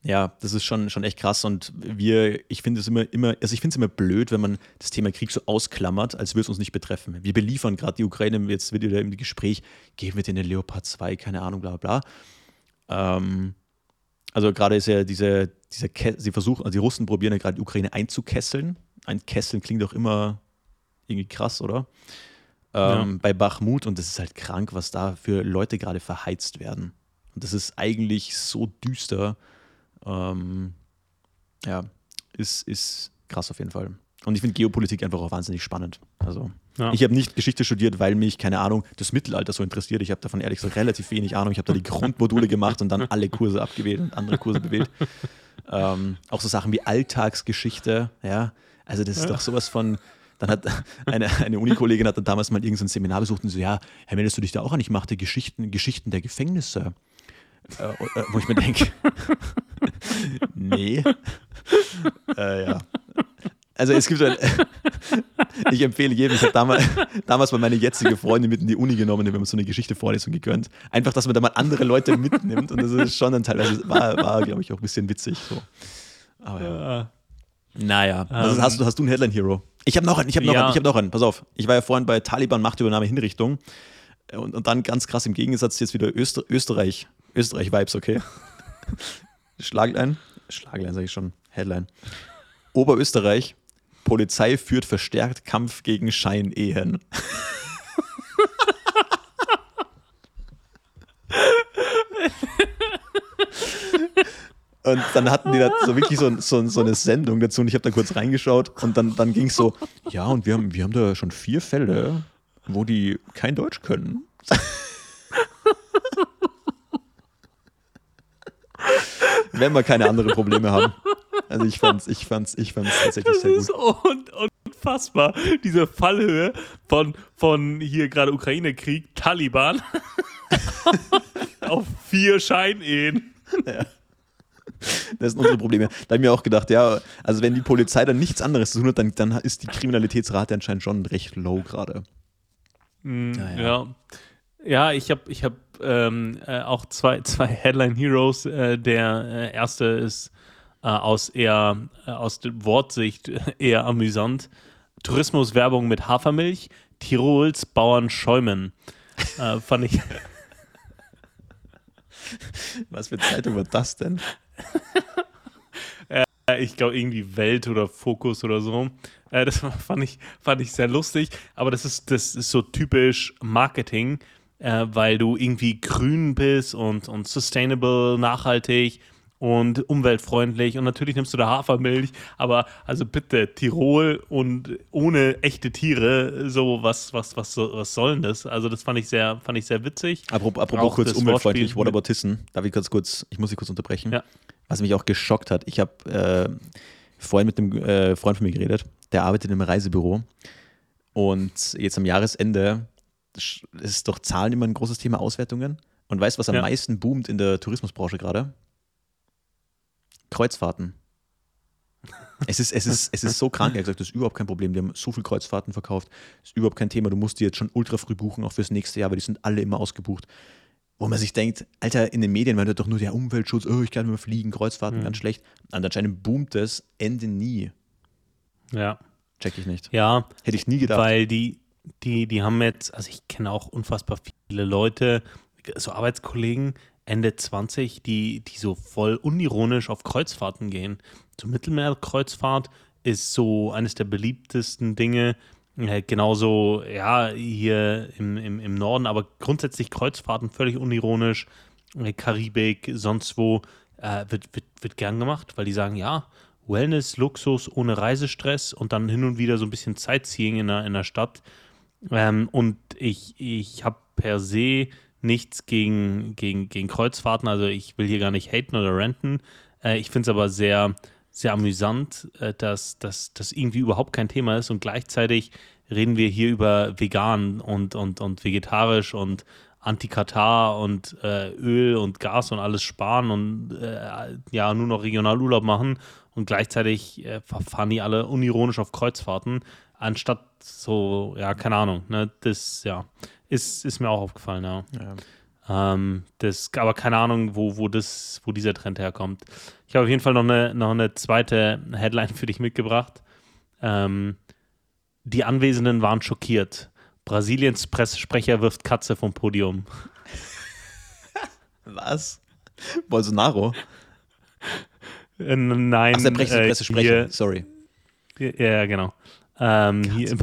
ja, das ist schon, schon echt krass. Und wir, ich finde es immer, immer, also ich finde es immer blöd, wenn man das Thema Krieg so ausklammert, als würde es uns nicht betreffen. Wir beliefern gerade die Ukraine, jetzt wird wieder im Gespräch, geben wir denen Leopard 2, keine Ahnung, bla bla. Ähm, also gerade ist ja diese, diese sie versuchen, also die Russen probieren ja gerade die Ukraine einzukesseln. Ein Kesseln klingt doch immer irgendwie krass, oder? Ähm, ja. Bei Bachmut und das ist halt krank, was da für Leute gerade verheizt werden. Und das ist eigentlich so düster. Ähm, ja, ist, ist krass auf jeden Fall. Und ich finde Geopolitik einfach auch wahnsinnig spannend. Also, ja. ich habe nicht Geschichte studiert, weil mich, keine Ahnung, das Mittelalter so interessiert. Ich habe davon ehrlich gesagt relativ wenig Ahnung. Ich habe da die Grundmodule gemacht und dann alle Kurse abgewählt und andere Kurse bewählt. Ähm, auch so Sachen wie Alltagsgeschichte, ja. Also, das ist ja. doch sowas von. Dann hat eine, eine Unikollegin hat dann damals mal irgendein Seminar besucht und so, ja, Herr, meldest du dich da auch an? Ich machte Geschichten, Geschichten der Gefängnisse. Äh, äh, wo ich mir denke, nee. Äh, ja. Also es gibt ein, ich empfehle jedem, ich habe damals, damals mal meine jetzige Freundin mit in die Uni genommen, wenn man so eine Geschichte-Vorlesung gegönnt. Einfach, dass man da mal andere Leute mitnimmt und das ist schon dann teilweise, war, war glaube ich, auch ein bisschen witzig. So. Aber ja. Naja, also um, hast, du, hast du einen Headline-Hero? Ich habe noch einen, ich habe noch, ja. einen, ich hab noch einen, pass auf. Ich war ja vorhin bei Taliban Machtübernahme Hinrichtung und, und dann ganz krass im Gegensatz jetzt wieder Öster, Österreich, Österreich-Vibes, okay? Schlaglein, Schlaglein sage ich schon, Headline. Oberösterreich, Polizei führt verstärkt Kampf gegen Scheinehen. Und dann hatten die da so wirklich so, so, so, eine Sendung dazu und ich habe da kurz reingeschaut und dann, dann ging es so, ja, und wir haben, wir haben da schon vier Fälle, wo die kein Deutsch können. Wenn wir keine anderen Probleme haben. Also ich fand's, ich fand's, ich fand's tatsächlich das sehr gut. Und, unfassbar, diese Fallhöhe von, von hier gerade Ukraine-Krieg, Taliban auf vier Scheinehen. Ja. Das sind unsere Probleme. Da habe ich mir auch gedacht, ja, also wenn die Polizei dann nichts anderes zu tun hat, dann, dann ist die Kriminalitätsrate anscheinend schon recht low gerade. Mm, ja. ja. ja. ich habe ich hab, ähm, äh, auch zwei, zwei Headline Heroes. Äh, der äh, erste ist äh, aus eher äh, aus der Wortsicht eher amüsant. Tourismuswerbung mit Hafermilch, Tirols Bauern schäumen. Äh, fand ich. Was für Zeitung war das denn? Ich glaube irgendwie Welt oder Fokus oder so. das fand ich, fand ich sehr lustig, aber das ist, das ist so typisch Marketing, weil du irgendwie grün bist und, und sustainable, nachhaltig und umweltfreundlich und natürlich nimmst du da Hafermilch, aber also bitte Tirol und ohne echte Tiere, so was was was was soll denn das? Also das fand ich sehr fand ich sehr witzig. Apropos, apropos kurz umweltfreundlich, What about Tissen? Darf ich kurz kurz, ich muss dich kurz unterbrechen. Ja. Was mich auch geschockt hat, ich habe äh, vorhin mit einem äh, Freund von mir geredet, der arbeitet im Reisebüro und jetzt am Jahresende ist doch Zahlen immer ein großes Thema Auswertungen. Und weißt du, was am ja. meisten boomt in der Tourismusbranche gerade? Kreuzfahrten. Es ist, es, ist, es ist so krank. Er hat gesagt, das ist überhaupt kein Problem. Die haben so viele Kreuzfahrten verkauft. Das ist überhaupt kein Thema. Du musst die jetzt schon ultra früh buchen, auch fürs nächste Jahr, weil die sind alle immer ausgebucht. Wo man sich denkt, Alter, in den Medien war das doch nur der Umweltschutz, oh, ich kann nur fliegen, Kreuzfahrten, mhm. ganz schlecht. Und anscheinend boomt das Ende nie. Ja. Check ich nicht. Ja. Hätte ich nie gedacht. Weil die, die, die haben jetzt, also ich kenne auch unfassbar viele Leute, so Arbeitskollegen, Ende 20, die, die so voll unironisch auf Kreuzfahrten gehen. So Mittelmeerkreuzfahrt ist so eines der beliebtesten Dinge. Äh, genauso, ja, hier im, im, im Norden, aber grundsätzlich Kreuzfahrten völlig unironisch. Äh, Karibik, sonst wo, äh, wird, wird, wird gern gemacht, weil die sagen, ja, Wellness, Luxus ohne Reisestress und dann hin und wieder so ein bisschen Sightseeing in der, in der Stadt. Ähm, und ich, ich habe per se nichts gegen, gegen, gegen Kreuzfahrten. Also ich will hier gar nicht haten oder renten. Äh, ich finde es aber sehr, sehr amüsant, äh, dass das irgendwie überhaupt kein Thema ist und gleichzeitig reden wir hier über vegan und, und, und vegetarisch und Anti-Katar und äh, Öl und Gas und alles sparen und äh, ja, nur noch Regionalurlaub machen und gleichzeitig äh, fahren die alle unironisch auf Kreuzfahrten, anstatt so, ja, keine Ahnung, ne, das, ja, ist, ist mir auch aufgefallen, ja. ja. Ähm, das, aber keine Ahnung, wo, wo, das, wo dieser Trend herkommt. Ich habe auf jeden Fall noch eine, noch eine zweite Headline für dich mitgebracht. Ähm, die Anwesenden waren schockiert. Brasiliens Pressesprecher wirft Katze vom Podium. Was? Bolsonaro? Äh, nein. Ach, der äh, Pressesprecher, hier- sorry. Ja, genau. Ähm, hier im.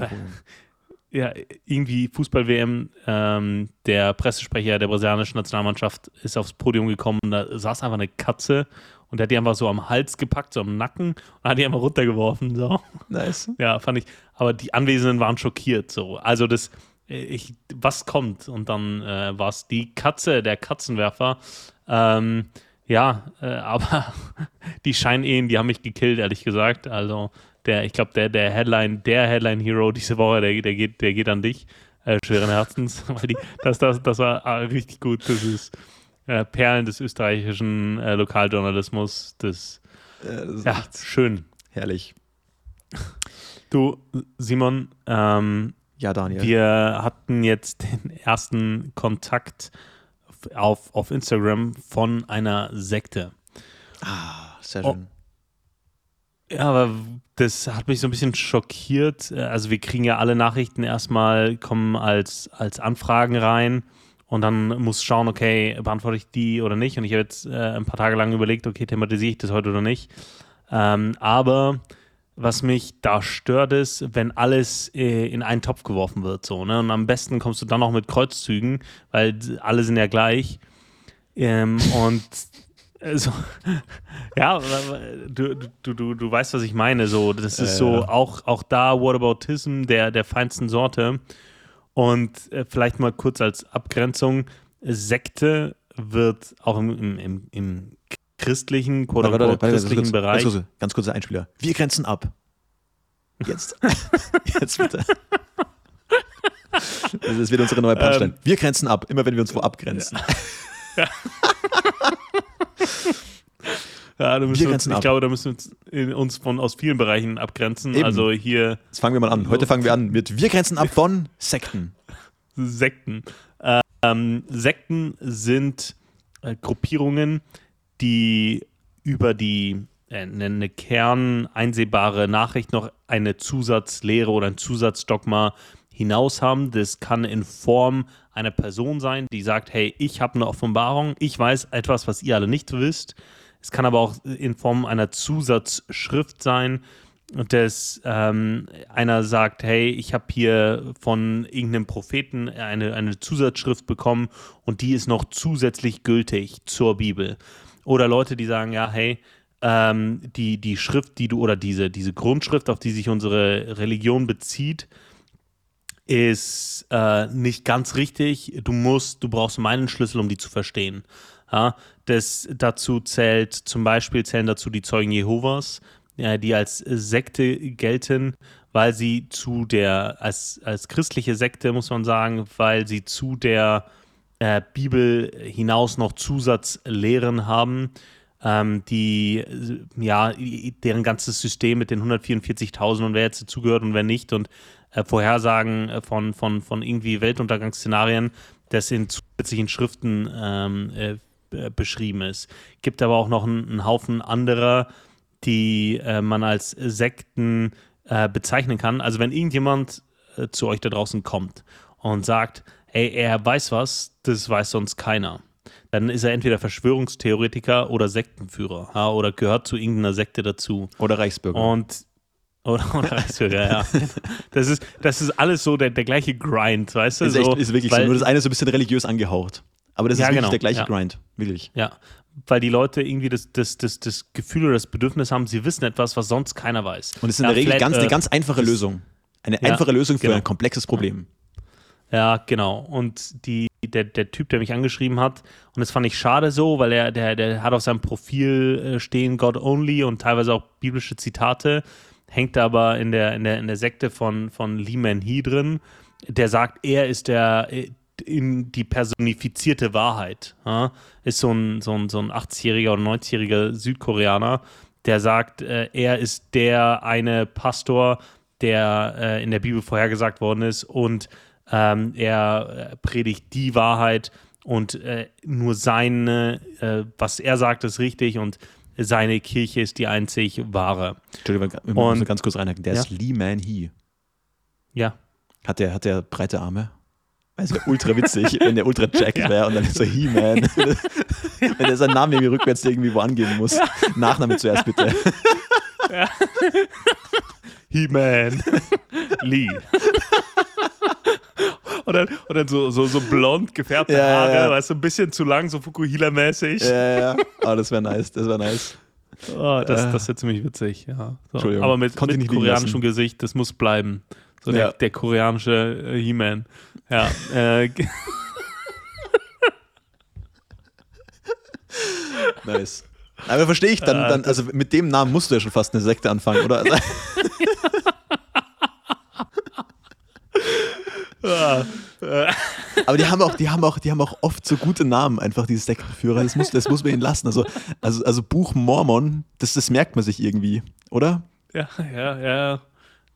Ja, irgendwie Fußball-WM, ähm, der Pressesprecher der brasilianischen Nationalmannschaft ist aufs Podium gekommen, da saß einfach eine Katze und der hat die einfach so am Hals gepackt, so am Nacken und hat die einfach runtergeworfen. So. Nice. Ja, fand ich. Aber die Anwesenden waren schockiert. So. Also das, äh, ich, was kommt? Und dann äh, war es die Katze, der Katzenwerfer. Ähm, ja, äh, aber die Scheinehen, die haben mich gekillt, ehrlich gesagt. Also der, ich glaube, der, der Headline, der Headline-Hero diese Woche, der, der, geht, der geht an dich, äh, schweren Herzens. Weil die, das, das, das war ah, richtig gut. Das ist äh, Perlen des österreichischen äh, Lokaljournalismus. Das, Äh, das ja, schön. herrlich. Du, Simon, ähm, Ja, Daniel. Wir hatten jetzt den ersten Kontakt auf, auf Instagram von einer Sekte. ah, sehr Oh. schön. Ja, aber das hat mich so ein bisschen schockiert. Also wir kriegen ja alle Nachrichten erstmal, kommen als, als Anfragen rein und dann muss schauen, okay, beantworte ich die oder nicht. Und ich habe jetzt äh, ein paar Tage lang überlegt, okay, thematisiere ich das heute oder nicht. Ähm, aber was mich da stört, ist, wenn alles äh, in einen Topf geworfen wird. So, ne? Und am besten kommst du dann noch mit Kreuzzügen, weil alle sind ja gleich. Ähm, und äh, so, ja, du, du, du, du weißt, was ich meine. So, das ist Ja, so ja. auch, auch da Whataboutism der, der feinsten Sorte. Und äh, vielleicht mal kurz als Abgrenzung: Sekte wird auch im, im, im, im christlichen, Warte, warte, warte, christlichen ganz, kurz, Bereich. ganz, kurz, ganz kurzer Einspieler. Wir grenzen ab. Jetzt. Jetzt bitte. Das wird unsere neue Punchline. Ähm. wir grenzen ab, immer wenn wir uns wo abgrenzen. Ja, da müssen Wir uns, ich ab. glaube, da müssen wir uns von aus vielen Bereichen abgrenzen. Eben. Also hier Jetzt fangen wir mal an. Heute fangen wir an mit Wir grenzen ab von Sekten. Sekten. Ähm, Sekten sind äh, Gruppierungen, die über die äh, eine eine kerneinsehbare Nachricht noch eine Zusatzlehre oder ein Zusatzdogma hinaus haben. Das kann in Form einer Person sein, die sagt, hey, ich habe eine Offenbarung, ich weiß etwas, was ihr alle nicht wisst. Es kann aber auch in Form einer Zusatzschrift sein, dass ähm, einer sagt, hey, ich habe hier von irgendeinem Propheten eine, eine Zusatzschrift bekommen und die ist noch zusätzlich gültig zur Bibel. Oder Leute, die sagen, ja, hey, ähm, die, die Schrift, die du, oder diese, diese Grundschrift, auf die sich unsere Religion bezieht, ist äh, nicht ganz richtig. Du musst, du brauchst meinen Schlüssel, um die zu verstehen. Ja, das dazu zählt zum Beispiel zählen dazu die Zeugen Jehovas, ja, die als Sekte gelten, weil sie zu der als als christliche Sekte muss man sagen, weil sie zu der äh, Bibel hinaus noch Zusatzlehren haben, ähm, die ja deren ganzes System mit den 144.000 und wer jetzt dazugehört und wer nicht und äh, Vorhersagen äh, von, von, von irgendwie Weltuntergangsszenarien, das in zusätzlichen Schriften ähm, äh, b- beschrieben ist. Gibt aber auch noch einen, einen Haufen anderer, die äh, man als Sekten äh, bezeichnen kann. Also wenn irgendjemand äh, zu euch da draußen kommt und sagt, hey, er weiß was, das weiß sonst keiner. Dann ist er entweder Verschwörungstheoretiker oder Sektenführer ja, oder gehört zu irgendeiner Sekte dazu. Oder Reichsbürger. Und oder, oder Reichsbürger, ja. Das ist, das ist alles so der, der gleiche Grind, weißt du? ist, echt, so, ist wirklich weil, so. Nur das eine ist so ein bisschen religiös angehaucht. Aber das Ja, ist wirklich genau, der gleiche ja. Grind. Wirklich. Ja, weil die Leute irgendwie das, das, das, das Gefühl oder das Bedürfnis haben, sie wissen etwas, was sonst keiner weiß. Und es ist in ja, der Regel ganz, eine Earth ganz einfache Lösung. Eine Ja, einfache Lösung für genau. ein komplexes Problem. Ja, genau. Und die, der, der Typ, der mich angeschrieben hat, und das fand ich schade so, weil er, der, der hat auf seinem Profil äh, stehen God Only und teilweise auch biblische Zitate, hängt aber in der, in der, in der Sekte von, von Lee Man Hee drin, der sagt, er ist der äh, in die personifizierte Wahrheit. Ja? Ist so ein, so ein, so ein 80-jähriger oder 90-jähriger Südkoreaner, der sagt, äh, er ist der eine Pastor, der äh, in der Bibel vorhergesagt worden ist und ähm, er äh, predigt die Wahrheit und äh, nur seine, was er sagt, ist richtig und seine Kirche ist die einzig wahre. Entschuldigung, wir Und- müssen ganz kurz reinhaken. Der Ja. ist Lee Man Hee. Ja, Hat der, hat der breite Arme? Es wäre ultra witzig, wenn der ultra jacked wäre und dann so He-Man. wenn er seinen Namen irgendwie rückwärts irgendwo angeben muss. Nachname zuerst bitte. Ja. He-Man. Lee. Und dann, und dann so, so, so blond gefärbte Ja, Haare, ja. weißt du, ein bisschen zu lang, so Fukuhila-mäßig. Ja, ja, ja. Oh, das wäre nice, das wäre nice. Oh, das Äh. das wäre ziemlich witzig, ja. So. Entschuldigung, Aber mit, konnte mit koreanischem. Gesicht, das muss bleiben. So Ja. der, der koreanische äh, He-Man. Ja. Äh, Nice. Aber verstehe ich dann, Äh, dann, also mit dem Namen musst du ja schon fast eine Sekte anfangen, oder? Aber die haben auch, die haben auch, die haben auch oft so gute Namen, einfach diese Sektenführer. Das muss, das muss man ihnen lassen. Also, also, also Buch Mormon, das, das merkt man sich irgendwie, oder? ja, ja, ja.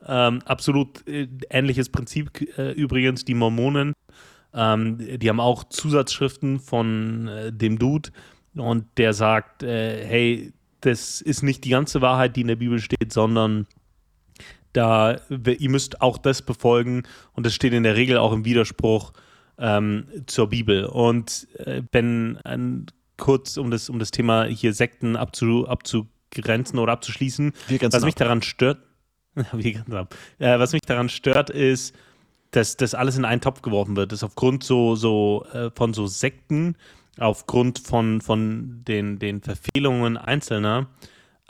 Ähm, absolut äh, ähnliches Prinzip äh, übrigens, die Mormonen. Ähm, die haben auch Zusatzschriften von äh, dem Dude und der sagt, äh, hey, das ist nicht die ganze Wahrheit, die in der Bibel steht, sondern da ihr müsst auch das befolgen und das steht in der Regel auch im Widerspruch ähm, zur Bibel. Und äh, wenn ein, kurz um das, um das Thema hier Sekten abzu, abzugrenzen oder abzuschließen, was mich ab. daran stört. Äh, was mich daran stört, ist, dass das alles in einen Topf geworfen wird. Das aufgrund so, so äh, von so Sekten, aufgrund von, von den, den Verfehlungen Einzelner,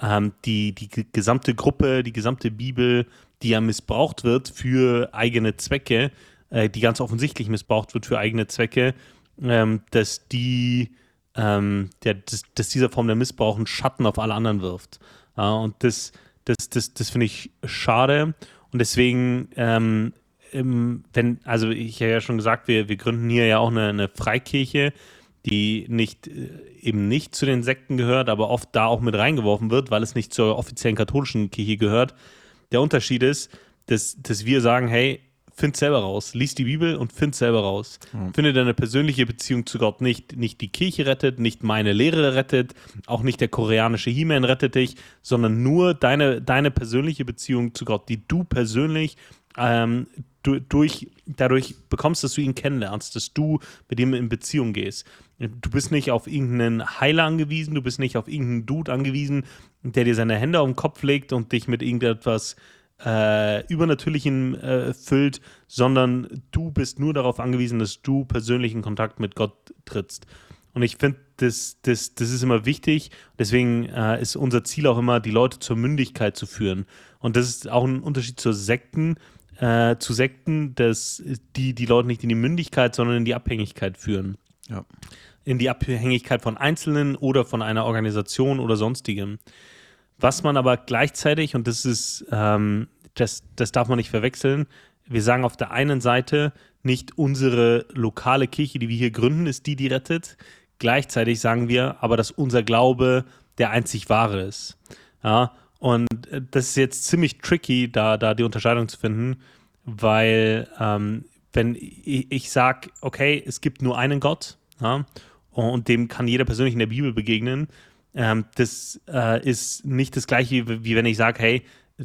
ähm, die, die ge- gesamte Gruppe, die gesamte Bibel, die ja missbraucht wird für eigene Zwecke, äh, die ganz offensichtlich missbraucht wird für eigene Zwecke, ähm, dass die, ähm, der, dass, dass dieser Form der Missbrauch einen Schatten auf alle anderen wirft. Ja, und das, das, das, das finde ich schade. Und deswegen, ähm, wenn, also ich habe ja schon gesagt, wir, wir gründen hier ja auch eine, eine Freikirche, die nicht äh, eben nicht zu den Sekten gehört, aber oft da auch mit reingeworfen wird, weil es nicht zur offiziellen katholischen Kirche gehört. Der Unterschied ist, dass, dass wir sagen, hey, find selber raus, lies die Bibel und find selber raus. Finde deine persönliche Beziehung zu Gott nicht, nicht die Kirche rettet, nicht meine Lehre rettet, auch nicht der koreanische He-Man rettet dich, sondern nur deine, deine persönliche Beziehung zu Gott, die du persönlich ähm, du, durch, dadurch bekommst, dass du ihn kennenlernst, dass du mit ihm in Beziehung gehst. Du bist nicht auf irgendeinen Heiler angewiesen, du bist nicht auf irgendeinen Dude angewiesen, der dir seine Hände auf den Kopf legt und dich mit irgendetwas äh, Übernatürlichem äh, füllt, sondern du bist nur darauf angewiesen, dass du persönlichen Kontakt mit Gott trittst. Und ich finde, das, das, das ist immer wichtig. Deswegen äh, ist unser Ziel auch immer, die Leute zur Mündigkeit zu führen. Und das ist auch ein Unterschied zur Sekten, äh, zu Sekten, dass die die Leute nicht in die Mündigkeit, sondern in die Abhängigkeit führen. Ja. In die Abhängigkeit von Einzelnen oder von einer Organisation oder sonstigem. Was man aber gleichzeitig, und das ist, ähm, das, das darf man nicht verwechseln, wir sagen auf der einen Seite nicht unsere lokale Kirche, die wir hier gründen, ist die, die rettet. Gleichzeitig sagen wir aber, dass unser Glaube der einzig wahre ist. Ja, und äh, das ist jetzt ziemlich tricky, da, da die Unterscheidung zu finden, weil ähm, wenn ich, ich sage, okay, es gibt nur einen Gott ja, und dem kann jeder persönlich in der Bibel begegnen, ähm, das äh, ist nicht das gleiche, wie, wie wenn ich sage, hey,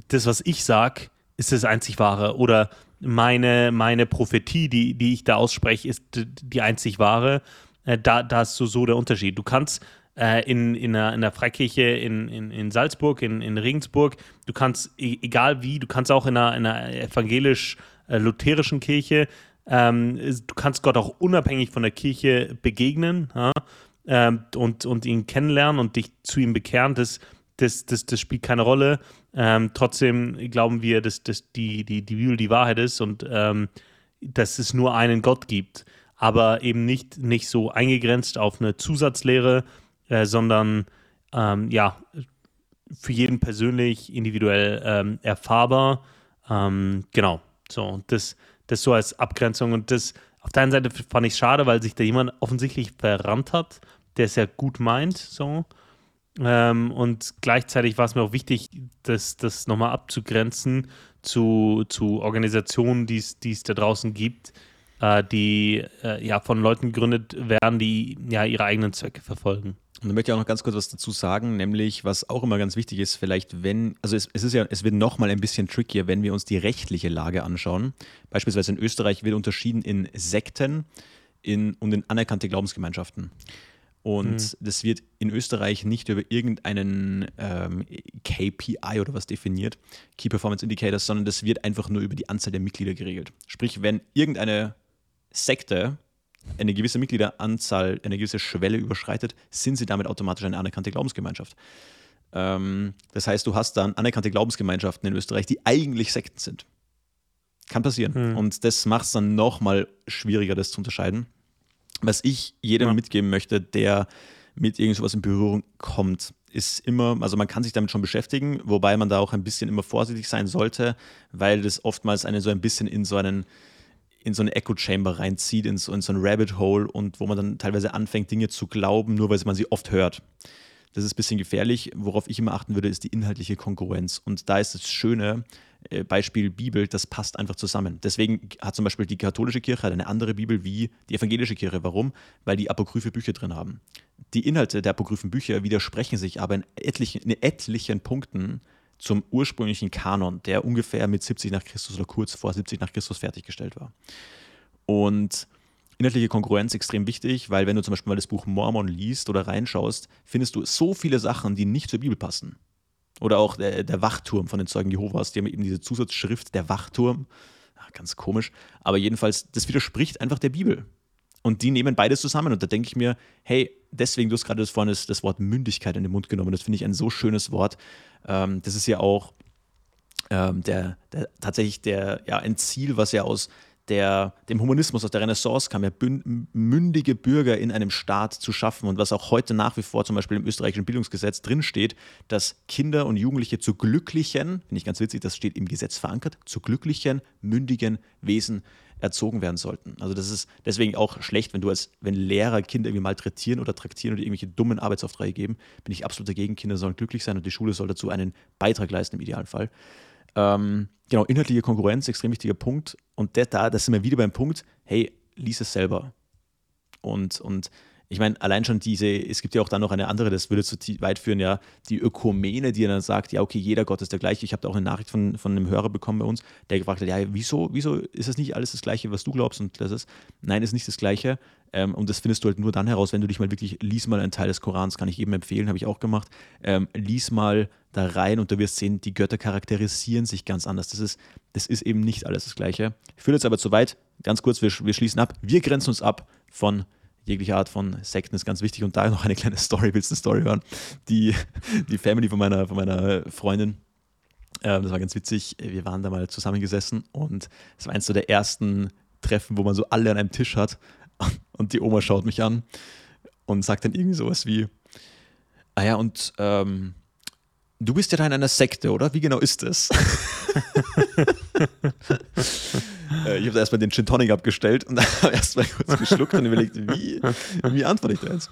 das, was ich sage, ist das einzig wahre oder meine, meine Prophetie, die, die ich da ausspreche, ist die einzig wahre. Äh, da, da ist so, so der Unterschied. Du kannst äh, in, in, einer, in der Freikirche in, in, in Salzburg, in, in Regensburg, du kannst, e- egal wie, du kannst auch in einer, in einer evangelisch-lutherischen Kirche, ähm, du kannst Gott auch unabhängig von der Kirche begegnen ja? ähm, und, und ihn kennenlernen und dich zu ihm bekehren. Das, das, das, das spielt keine Rolle. Ähm, trotzdem glauben wir, dass, dass die, die, die Bibel die Wahrheit ist und ähm, dass es nur einen Gott gibt, aber eben nicht, nicht so eingegrenzt auf eine Zusatzlehre, äh, sondern ähm, ja, für jeden persönlich, individuell ähm, erfahrbar. Ähm, genau, so, das, das so als Abgrenzung und das auf der einen Seite fand ich schade, weil sich da jemand offensichtlich verrannt hat, der es ja gut meint, so. Ähm, und gleichzeitig war es mir auch wichtig, das, das nochmal abzugrenzen zu, zu Organisationen, die es die es da draußen gibt, äh, die äh, ja von Leuten gegründet werden, die ja ihre eigenen Zwecke verfolgen. Und da möchte ich auch noch ganz kurz was dazu sagen, nämlich was auch immer ganz wichtig ist, vielleicht wenn, also es, es ist ja, es wird nochmal ein bisschen trickier, wenn wir uns die rechtliche Lage anschauen. Beispielsweise in Österreich wird unterschieden in Sekten in, und in anerkannte Glaubensgemeinschaften. Und mhm. das wird in Österreich nicht über irgendeinen ähm, KPI oder was definiert, Key Performance Indicators, sondern das wird einfach nur über die Anzahl der Mitglieder geregelt. Sprich, wenn irgendeine Sekte eine gewisse Mitgliederanzahl, eine gewisse Schwelle überschreitet, sind sie damit automatisch eine anerkannte Glaubensgemeinschaft. Ähm, das heißt, du hast dann anerkannte Glaubensgemeinschaften in Österreich, die eigentlich Sekten sind. Kann passieren. Hm. Und das macht es dann nochmal schwieriger, das zu unterscheiden. Was ich jedem ja. mitgeben möchte, der mit irgendwas in Berührung kommt, ist immer, also man kann sich damit schon beschäftigen, wobei man da auch ein bisschen immer vorsichtig sein sollte, weil das oftmals eine so ein bisschen in so einen in so eine Echo Chamber reinzieht, in so, in so ein Rabbit Hole und wo man dann teilweise anfängt, Dinge zu glauben, nur weil man sie oft hört. Das ist ein bisschen gefährlich. Worauf ich immer achten würde, ist die inhaltliche Konkurrenz. Und da ist das Schöne, äh, Beispiel Bibel, das passt einfach zusammen. Deswegen hat zum Beispiel die katholische Kirche eine andere Bibel wie die evangelische Kirche. Warum? Weil die apokryphe Bücher drin haben. Die Inhalte der apokryphen Bücher widersprechen sich aber in etlichen, in etlichen Punkten zum ursprünglichen Kanon, der ungefähr mit 70 nach Christus oder kurz vor 70 nach Christus fertiggestellt war. Und inhaltliche Konkurrenz extrem wichtig, weil wenn du zum Beispiel mal das Buch Mormon liest oder reinschaust, findest du so viele Sachen, die nicht zur Bibel passen. Oder auch der, der Wachturm von den Zeugen Jehovas, die haben eben diese Zusatzschrift, der Wachturm. Ja, ganz komisch. Aber jedenfalls, das widerspricht einfach der Bibel. Und die nehmen beides zusammen. Und da denke ich mir, hey, deswegen, du hast gerade das vorhin das, Wort Mündigkeit in den Mund genommen. Das finde ich ein so schönes Wort. Ähm, das ist ja auch ähm, der, der, tatsächlich der, ja, ein Ziel, was ja aus der, dem Humanismus, aus der Renaissance kam, ja mündige Bürger in einem Staat zu schaffen und was auch heute nach wie vor zum Beispiel im österreichischen Bildungsgesetz drinsteht, dass Kinder und Jugendliche zu glücklichen, finde ich ganz witzig, das steht im Gesetz verankert, zu glücklichen, mündigen Wesen erzogen werden sollten. Also das ist deswegen auch schlecht, wenn du als, wenn Lehrer Kinder irgendwie malträtieren oder traktieren oder irgendwelche dummen Arbeitsaufträge geben, bin ich absolut dagegen. Kinder sollen glücklich sein und die Schule soll dazu einen Beitrag leisten im Idealfall. Ähm, genau, inhaltliche Konkurrenz, extrem wichtiger Punkt. Und der, da, da sind wir wieder beim Punkt, hey, lies es selber. Und, und ich meine, allein schon diese, es gibt ja auch dann noch eine andere, das würde zu weit führen, ja, die Ökumene, die dann sagt, ja, okay, jeder Gott ist der gleiche. Ich habe da auch eine Nachricht von, von einem Hörer bekommen bei uns, der gefragt hat, ja, wieso, wieso ist das nicht alles das Gleiche, was du glaubst? Und das ist, nein, ist nicht das Gleiche. Ähm, und das findest du halt nur dann heraus, wenn du dich mal wirklich, lies mal einen Teil des Korans, kann ich jedem empfehlen, habe ich auch gemacht. Ähm, lies mal da rein und du wirst sehen, die Götter charakterisieren sich ganz anders. Das ist, das ist eben nicht alles das Gleiche. Ich führe jetzt aber zu weit. Ganz kurz, wir, wir schließen ab. Wir grenzen uns ab von jegliche Art von Sekten ist ganz wichtig. Und da noch eine kleine Story, willst du eine Story hören? Die, die Family von meiner, von meiner Freundin, äh, das war ganz witzig. Wir waren da mal zusammengesessen und es war eins so der ersten Treffen, wo man so alle an einem Tisch hat. Und die Oma schaut mich an und sagt dann irgendwie sowas wie: Ah ja, und ähm, du bist ja da in einer Sekte, oder? Wie genau ist das? Äh, ich habe erstmal den Gin Tonic abgestellt und habe erstmal kurz geschluckt und überlegt, wie, wie antworte ich da jetzt?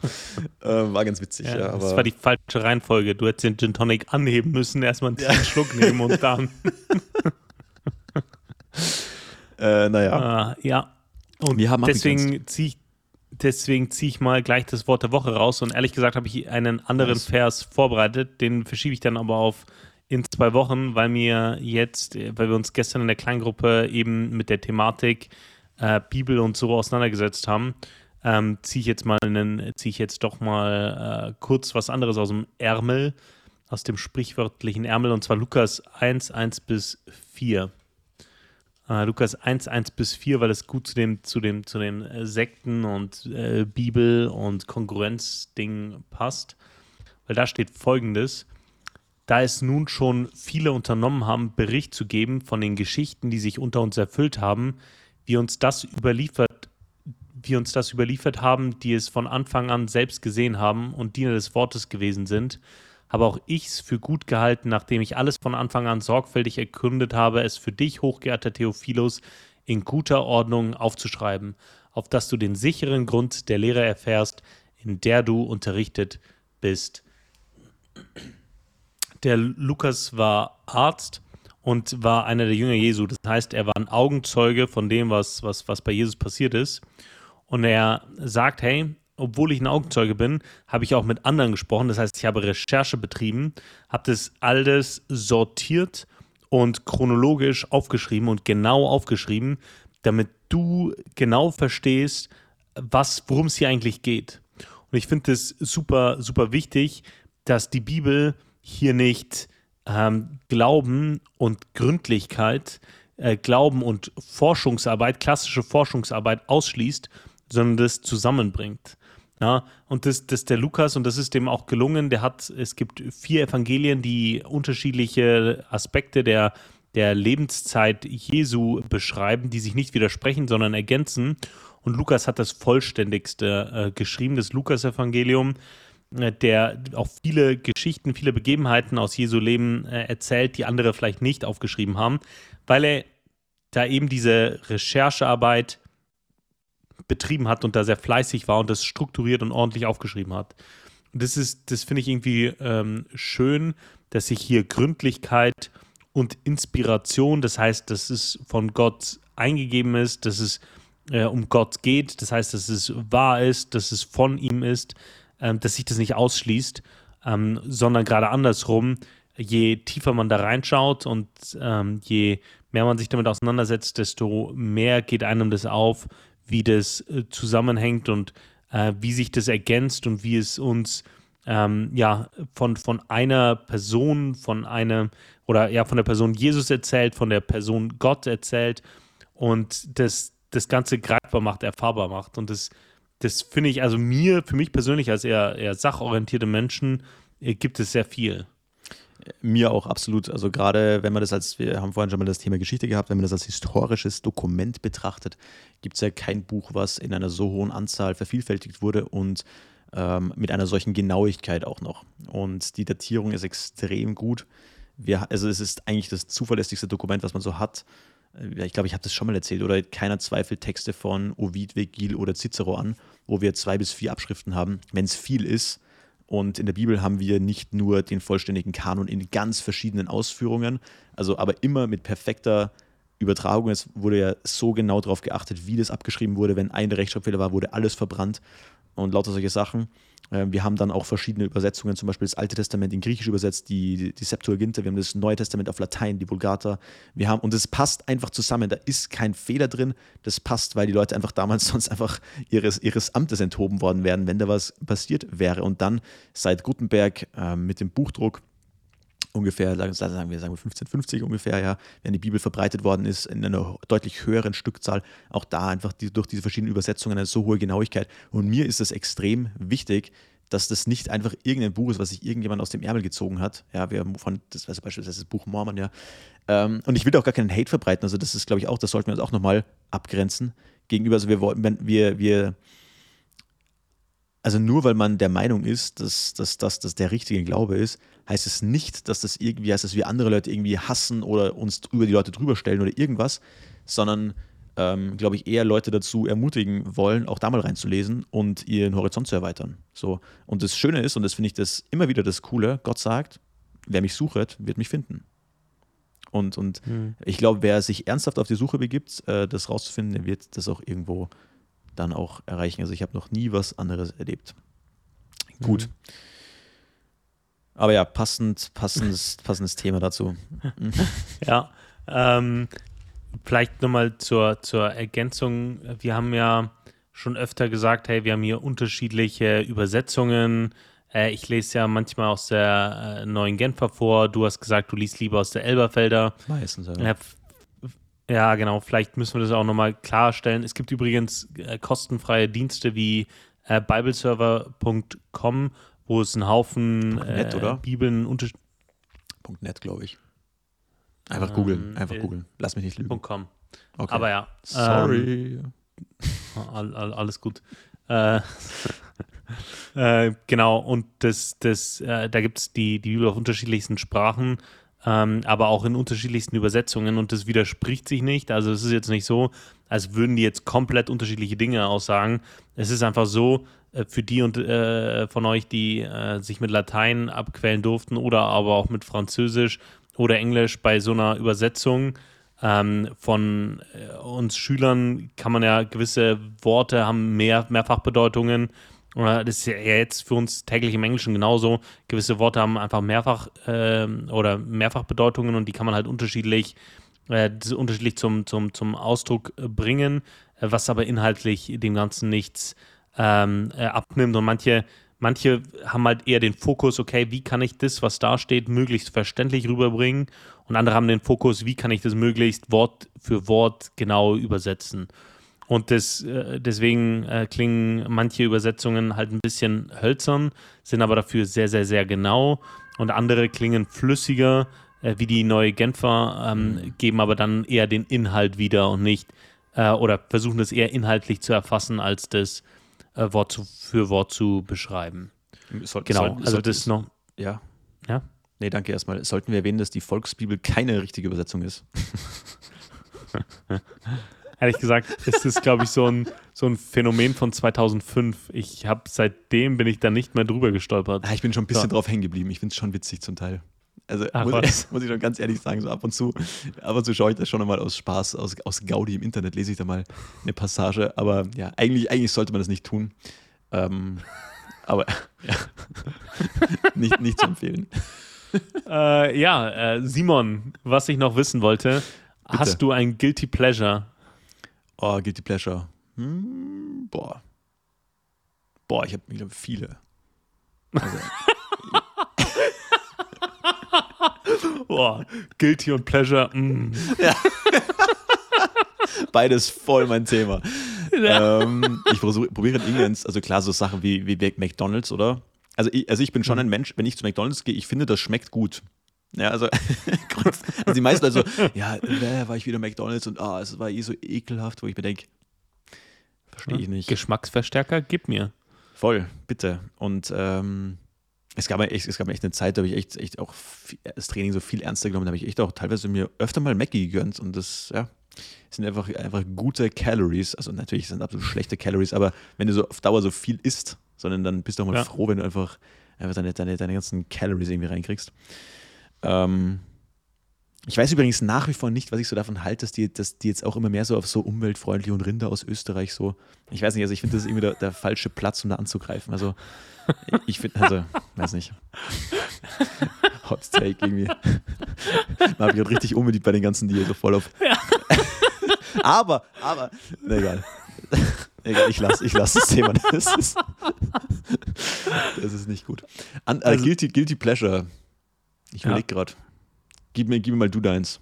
Äh, war ganz witzig. Ja, ja, das war die falsche Reihenfolge. Du hättest den Gin Tonic anheben müssen, erstmal einen ja. Schluck nehmen und dann. äh, naja. Uh, ja. Und deswegen ziehe ich deswegen ziehe ich mal gleich das Wort der Woche raus und ehrlich gesagt habe ich einen anderen nice. Vers vorbereitet, den verschiebe ich dann aber auf in zwei Wochen, weil mir jetzt, weil wir uns gestern in der Kleingruppe eben mit der Thematik äh, Bibel und so auseinandergesetzt haben, ähm, ziehe ich jetzt mal einen, ziehe ich jetzt doch mal äh, kurz was anderes aus dem Ärmel, aus dem sprichwörtlichen Ärmel, und zwar Lukas 1, 1 bis 4. Äh, Lukas 1, 1 bis 4, weil es gut zu dem, zu dem, zu dem Sekten und äh, Bibel und Konkurrenzding passt. Weil da steht folgendes: da es nun schon viele unternommen haben, Bericht zu geben von den Geschichten, die sich unter uns erfüllt haben, wie uns das überliefert, wie uns das überliefert haben, die es von Anfang an selbst gesehen haben und Diener des Wortes gewesen sind, habe auch ich es für gut gehalten, nachdem ich alles von Anfang an sorgfältig erkundet habe, es für dich, hochgeehrter Theophilus, in guter Ordnung aufzuschreiben, auf dass du den sicheren Grund der Lehre erfährst, in der du unterrichtet bist der Lukas war Arzt und war einer der Jünger Jesu. Das heißt, er war ein Augenzeuge von dem, was, was, was bei Jesus passiert ist. Und er sagt, hey, obwohl ich ein Augenzeuge bin, habe ich auch mit anderen gesprochen. Das heißt, ich habe Recherche betrieben, habe das alles sortiert und chronologisch aufgeschrieben und genau aufgeschrieben, damit du genau verstehst, worum es hier eigentlich geht. Und ich finde es super, super wichtig, dass die Bibel hier nicht ähm, Glauben und Gründlichkeit, äh, Glauben und Forschungsarbeit, klassische Forschungsarbeit ausschließt, sondern das zusammenbringt. Ja, und das, das der Lukas, und das ist dem auch gelungen, der hat, es gibt vier Evangelien, die unterschiedliche Aspekte der, der Lebenszeit Jesu beschreiben, die sich nicht widersprechen, sondern ergänzen. Und Lukas hat das vollständigste äh, geschrieben, das Lukas-Evangelium, der auch viele Geschichten, viele Begebenheiten aus Jesu Leben äh, erzählt, die andere vielleicht nicht aufgeschrieben haben, weil er da eben diese Recherchearbeit betrieben hat und da sehr fleißig war und das strukturiert und ordentlich aufgeschrieben hat. Und das ist, das finde ich irgendwie ähm, schön, dass sich hier Gründlichkeit und Inspiration, das heißt, dass es von Gott eingegeben ist, dass es äh, um Gott geht, das heißt, dass es wahr ist, dass es von ihm ist, ähm, dass sich das nicht ausschließt, ähm, sondern gerade andersrum, je tiefer man da reinschaut und ähm, je mehr man sich damit auseinandersetzt, desto mehr geht einem das auf, wie das äh, zusammenhängt und äh, wie sich das ergänzt und wie es uns ähm, ja von, von einer Person, von einem oder ja von der Person Jesus erzählt, von der Person Gott erzählt und das, das Ganze greifbar macht, erfahrbar macht. Und das, das finde ich, also mir, für mich persönlich als eher, eher sachorientierte Menschen, äh, gibt es sehr viel. Mir auch absolut. Also gerade wenn man das als, wir haben vorhin schon mal das Thema Geschichte gehabt, wenn man das als historisches Dokument betrachtet, gibt es ja kein Buch, was in einer so hohen Anzahl vervielfältigt wurde und ähm, mit einer solchen Genauigkeit auch noch. Und die Datierung ist extrem gut. Wir, also es ist eigentlich das zuverlässigste Dokument, was man so hat. Ich glaube, ich habe das schon mal erzählt, oder keiner zweifelt Texte von Ovid, Vergil oder Cicero an, wo wir zwei bis vier Abschriften haben. Wenn es viel ist, und in der Bibel haben wir nicht nur den vollständigen Kanon in ganz verschiedenen Ausführungen, also aber immer mit perfekter Übertragung. Es wurde ja so genau darauf geachtet, wie das abgeschrieben wurde. Wenn ein Rechtschreibfehler war, wurde alles verbrannt und lauter solche Sachen. Ähm, wir haben dann auch verschiedene Übersetzungen, zum Beispiel das Alte Testament in Griechisch übersetzt, die, die Septuaginta, wir haben das Neue Testament auf Latein, die Vulgata. Wir haben, und es passt einfach zusammen, da ist kein Fehler drin, das passt, weil die Leute einfach damals sonst einfach ihres, ihres Amtes enthoben worden wären, wenn da was passiert wäre. Und dann seit Gutenberg äh, mit dem Buchdruck ungefähr, sagen wir, sagen wir 1550 ungefähr, ja, wenn die Bibel verbreitet worden ist, in einer deutlich höheren Stückzahl, auch da einfach die, durch diese verschiedenen Übersetzungen eine so hohe Genauigkeit. Und mir ist es extrem wichtig, dass das nicht einfach irgendein Buch ist, was sich irgendjemand aus dem Ärmel gezogen hat. Ja, wir haben von, das war beispielsweise das Buch Mormon, ja. Ähm, und ich will auch gar keinen Hate verbreiten. Also, das ist, glaube ich, auch, das sollten wir uns auch nochmal abgrenzen gegenüber. Also, wir wollen, wir, wir, also nur weil man der Meinung ist, dass, dass, dass das der richtige Glaube ist, heißt es nicht, dass das irgendwie heißt, dass wir andere Leute irgendwie hassen oder uns über die Leute drüber stellen oder irgendwas, sondern ähm, glaube ich, eher Leute dazu ermutigen wollen, auch da mal reinzulesen und ihren Horizont zu erweitern. So. Und das Schöne ist, und das finde ich das immer wieder das Coole, Gott sagt, wer mich sucht, wird mich finden. Und, und mhm. ich glaube, wer sich ernsthaft auf die Suche begibt, äh, das rauszufinden, der wird das auch irgendwo dann auch erreichen. Also ich habe noch nie was anderes erlebt. Gut. Mhm. Aber ja, passend, passendes, passendes Thema dazu. ja. Ähm, vielleicht nochmal zur, zur Ergänzung. Wir haben ja schon öfter gesagt, hey, wir haben hier unterschiedliche Übersetzungen. Äh, ich lese ja manchmal aus der äh, neuen Genfer vor. Du hast gesagt, du liest lieber aus der Elberfelder. Meistens, ja. Ja, genau. Vielleicht müssen wir das auch nochmal klarstellen. Es gibt übrigens äh, kostenfreie Dienste wie äh, bibleserver.com wo es einen Haufen .net, äh, Bibeln unter .net, glaube ich. Einfach ähm, googeln, einfach äh, googeln. Lass mich nicht lügen. .com. Okay. Aber ja. Sorry. Ähm, all, all, alles gut. Äh, äh, genau, und das, das, äh, da gibt es die, die Bibel auf unterschiedlichsten Sprachen, ähm, aber auch in unterschiedlichsten Übersetzungen und das widerspricht sich nicht. Also es ist jetzt nicht so, als würden die jetzt komplett unterschiedliche Dinge aussagen. Es ist einfach so, für die und äh, von euch, die äh, sich mit Latein abquälen durften oder aber auch mit Französisch oder Englisch bei so einer Übersetzung ähm, von äh, uns Schülern kann man ja gewisse Worte haben mehr Mehrfachbedeutungen Oder das ist ja jetzt für uns täglich im Englischen genauso. Gewisse Worte haben einfach mehrfach äh, oder Mehrfachbedeutungen und die kann man halt unterschiedlich, äh, unterschiedlich zum, zum, zum Ausdruck bringen, äh, was aber inhaltlich dem Ganzen nichts ähm, äh, abnimmt. Und manche, manche haben halt eher den Fokus, okay, wie kann ich das, was da steht, möglichst verständlich rüberbringen? Und andere haben den Fokus, wie kann ich das möglichst Wort für Wort genau übersetzen? Und das, äh, deswegen äh, klingen manche Übersetzungen halt ein bisschen hölzern, sind aber dafür sehr, sehr, sehr genau. Und andere klingen flüssiger, wie die neue Genfer, ähm, geben aber dann eher den Inhalt wieder und nicht, äh, oder versuchen das eher inhaltlich zu erfassen, als das äh, Wort zu, für Wort zu beschreiben. Soll, genau, soll, also das noch. Ja. Ja? Nee, danke erstmal. Sollten wir erwähnen, dass die Volksbibel keine richtige Übersetzung ist? ehrlich gesagt, ist es, glaube ich, so ein, so ein Phänomen von 2005. Ich habe seitdem bin ich da nicht mehr drüber gestolpert. Ah, ich bin schon ein bisschen so. drauf hängen geblieben. Ich finde es schon witzig zum Teil. Also Ach, muss, muss, ich schon ganz ehrlich sagen, so ab und zu, ab und zu schaue ich das schon mal aus Spaß, aus, aus Gaudi im Internet lese ich da mal eine Passage. Aber ja, eigentlich, eigentlich sollte man das nicht tun. Ähm, aber ja, nicht, nicht zu empfehlen. Äh, ja, äh, Simon, was ich noch wissen wollte, Bitte. hast du ein Guilty Pleasure? Oh, Guilty Pleasure. Hm, boah. Boah, ich habe viele. Also, boah, Guilty und Pleasure. Mm. Ja. Beides voll mein Thema. Ja. Ähm, ich probiere in England, also klar, so Sachen wie, wie McDonalds, oder? Also ich, also ich bin schon mhm. ein Mensch, wenn ich zu McDonalds gehe, ich finde, das schmeckt gut. Ja, also, also die meisten also, ja, äh, war ich wieder McDonalds und ah, es war eh so ekelhaft, wo ich mir denke, verstehe ich nicht. Geschmacksverstärker, gib mir. Voll, bitte. Und ähm, es gab, echt, es gab echt eine Zeit, da habe ich echt, echt auch das Training so viel ernster genommen, da habe ich echt auch teilweise mir öfter mal Mackie gegönnt und das, ja, sind einfach, einfach gute Calories. Also natürlich sind absolut schlechte Calories, aber wenn du so auf Dauer so viel isst, sondern dann bist du auch mal ja. froh, wenn du einfach, einfach deine, deine, deine ganzen Calories irgendwie reinkriegst. Ähm, ich weiß übrigens nach wie vor nicht, was ich so davon halte, dass die, dass die jetzt auch immer mehr so auf so umweltfreundliche und Rinder aus Österreich so. Ich weiß nicht, also ich finde, das ist irgendwie der, der, falsche Platz, um da anzugreifen. Also ich finde, also, weiß nicht. Hot Take irgendwie. Man habe gerade richtig unbedingt bei den ganzen, die hier so voll auf. Ja. aber, aber, na egal. Egal, ich lasse ich lass das Thema. Das ist, das ist nicht gut. An, äh, also, guilty, guilty Pleasure. Ich überlege ja. gerade. Gib mir, gib mir mal du deins.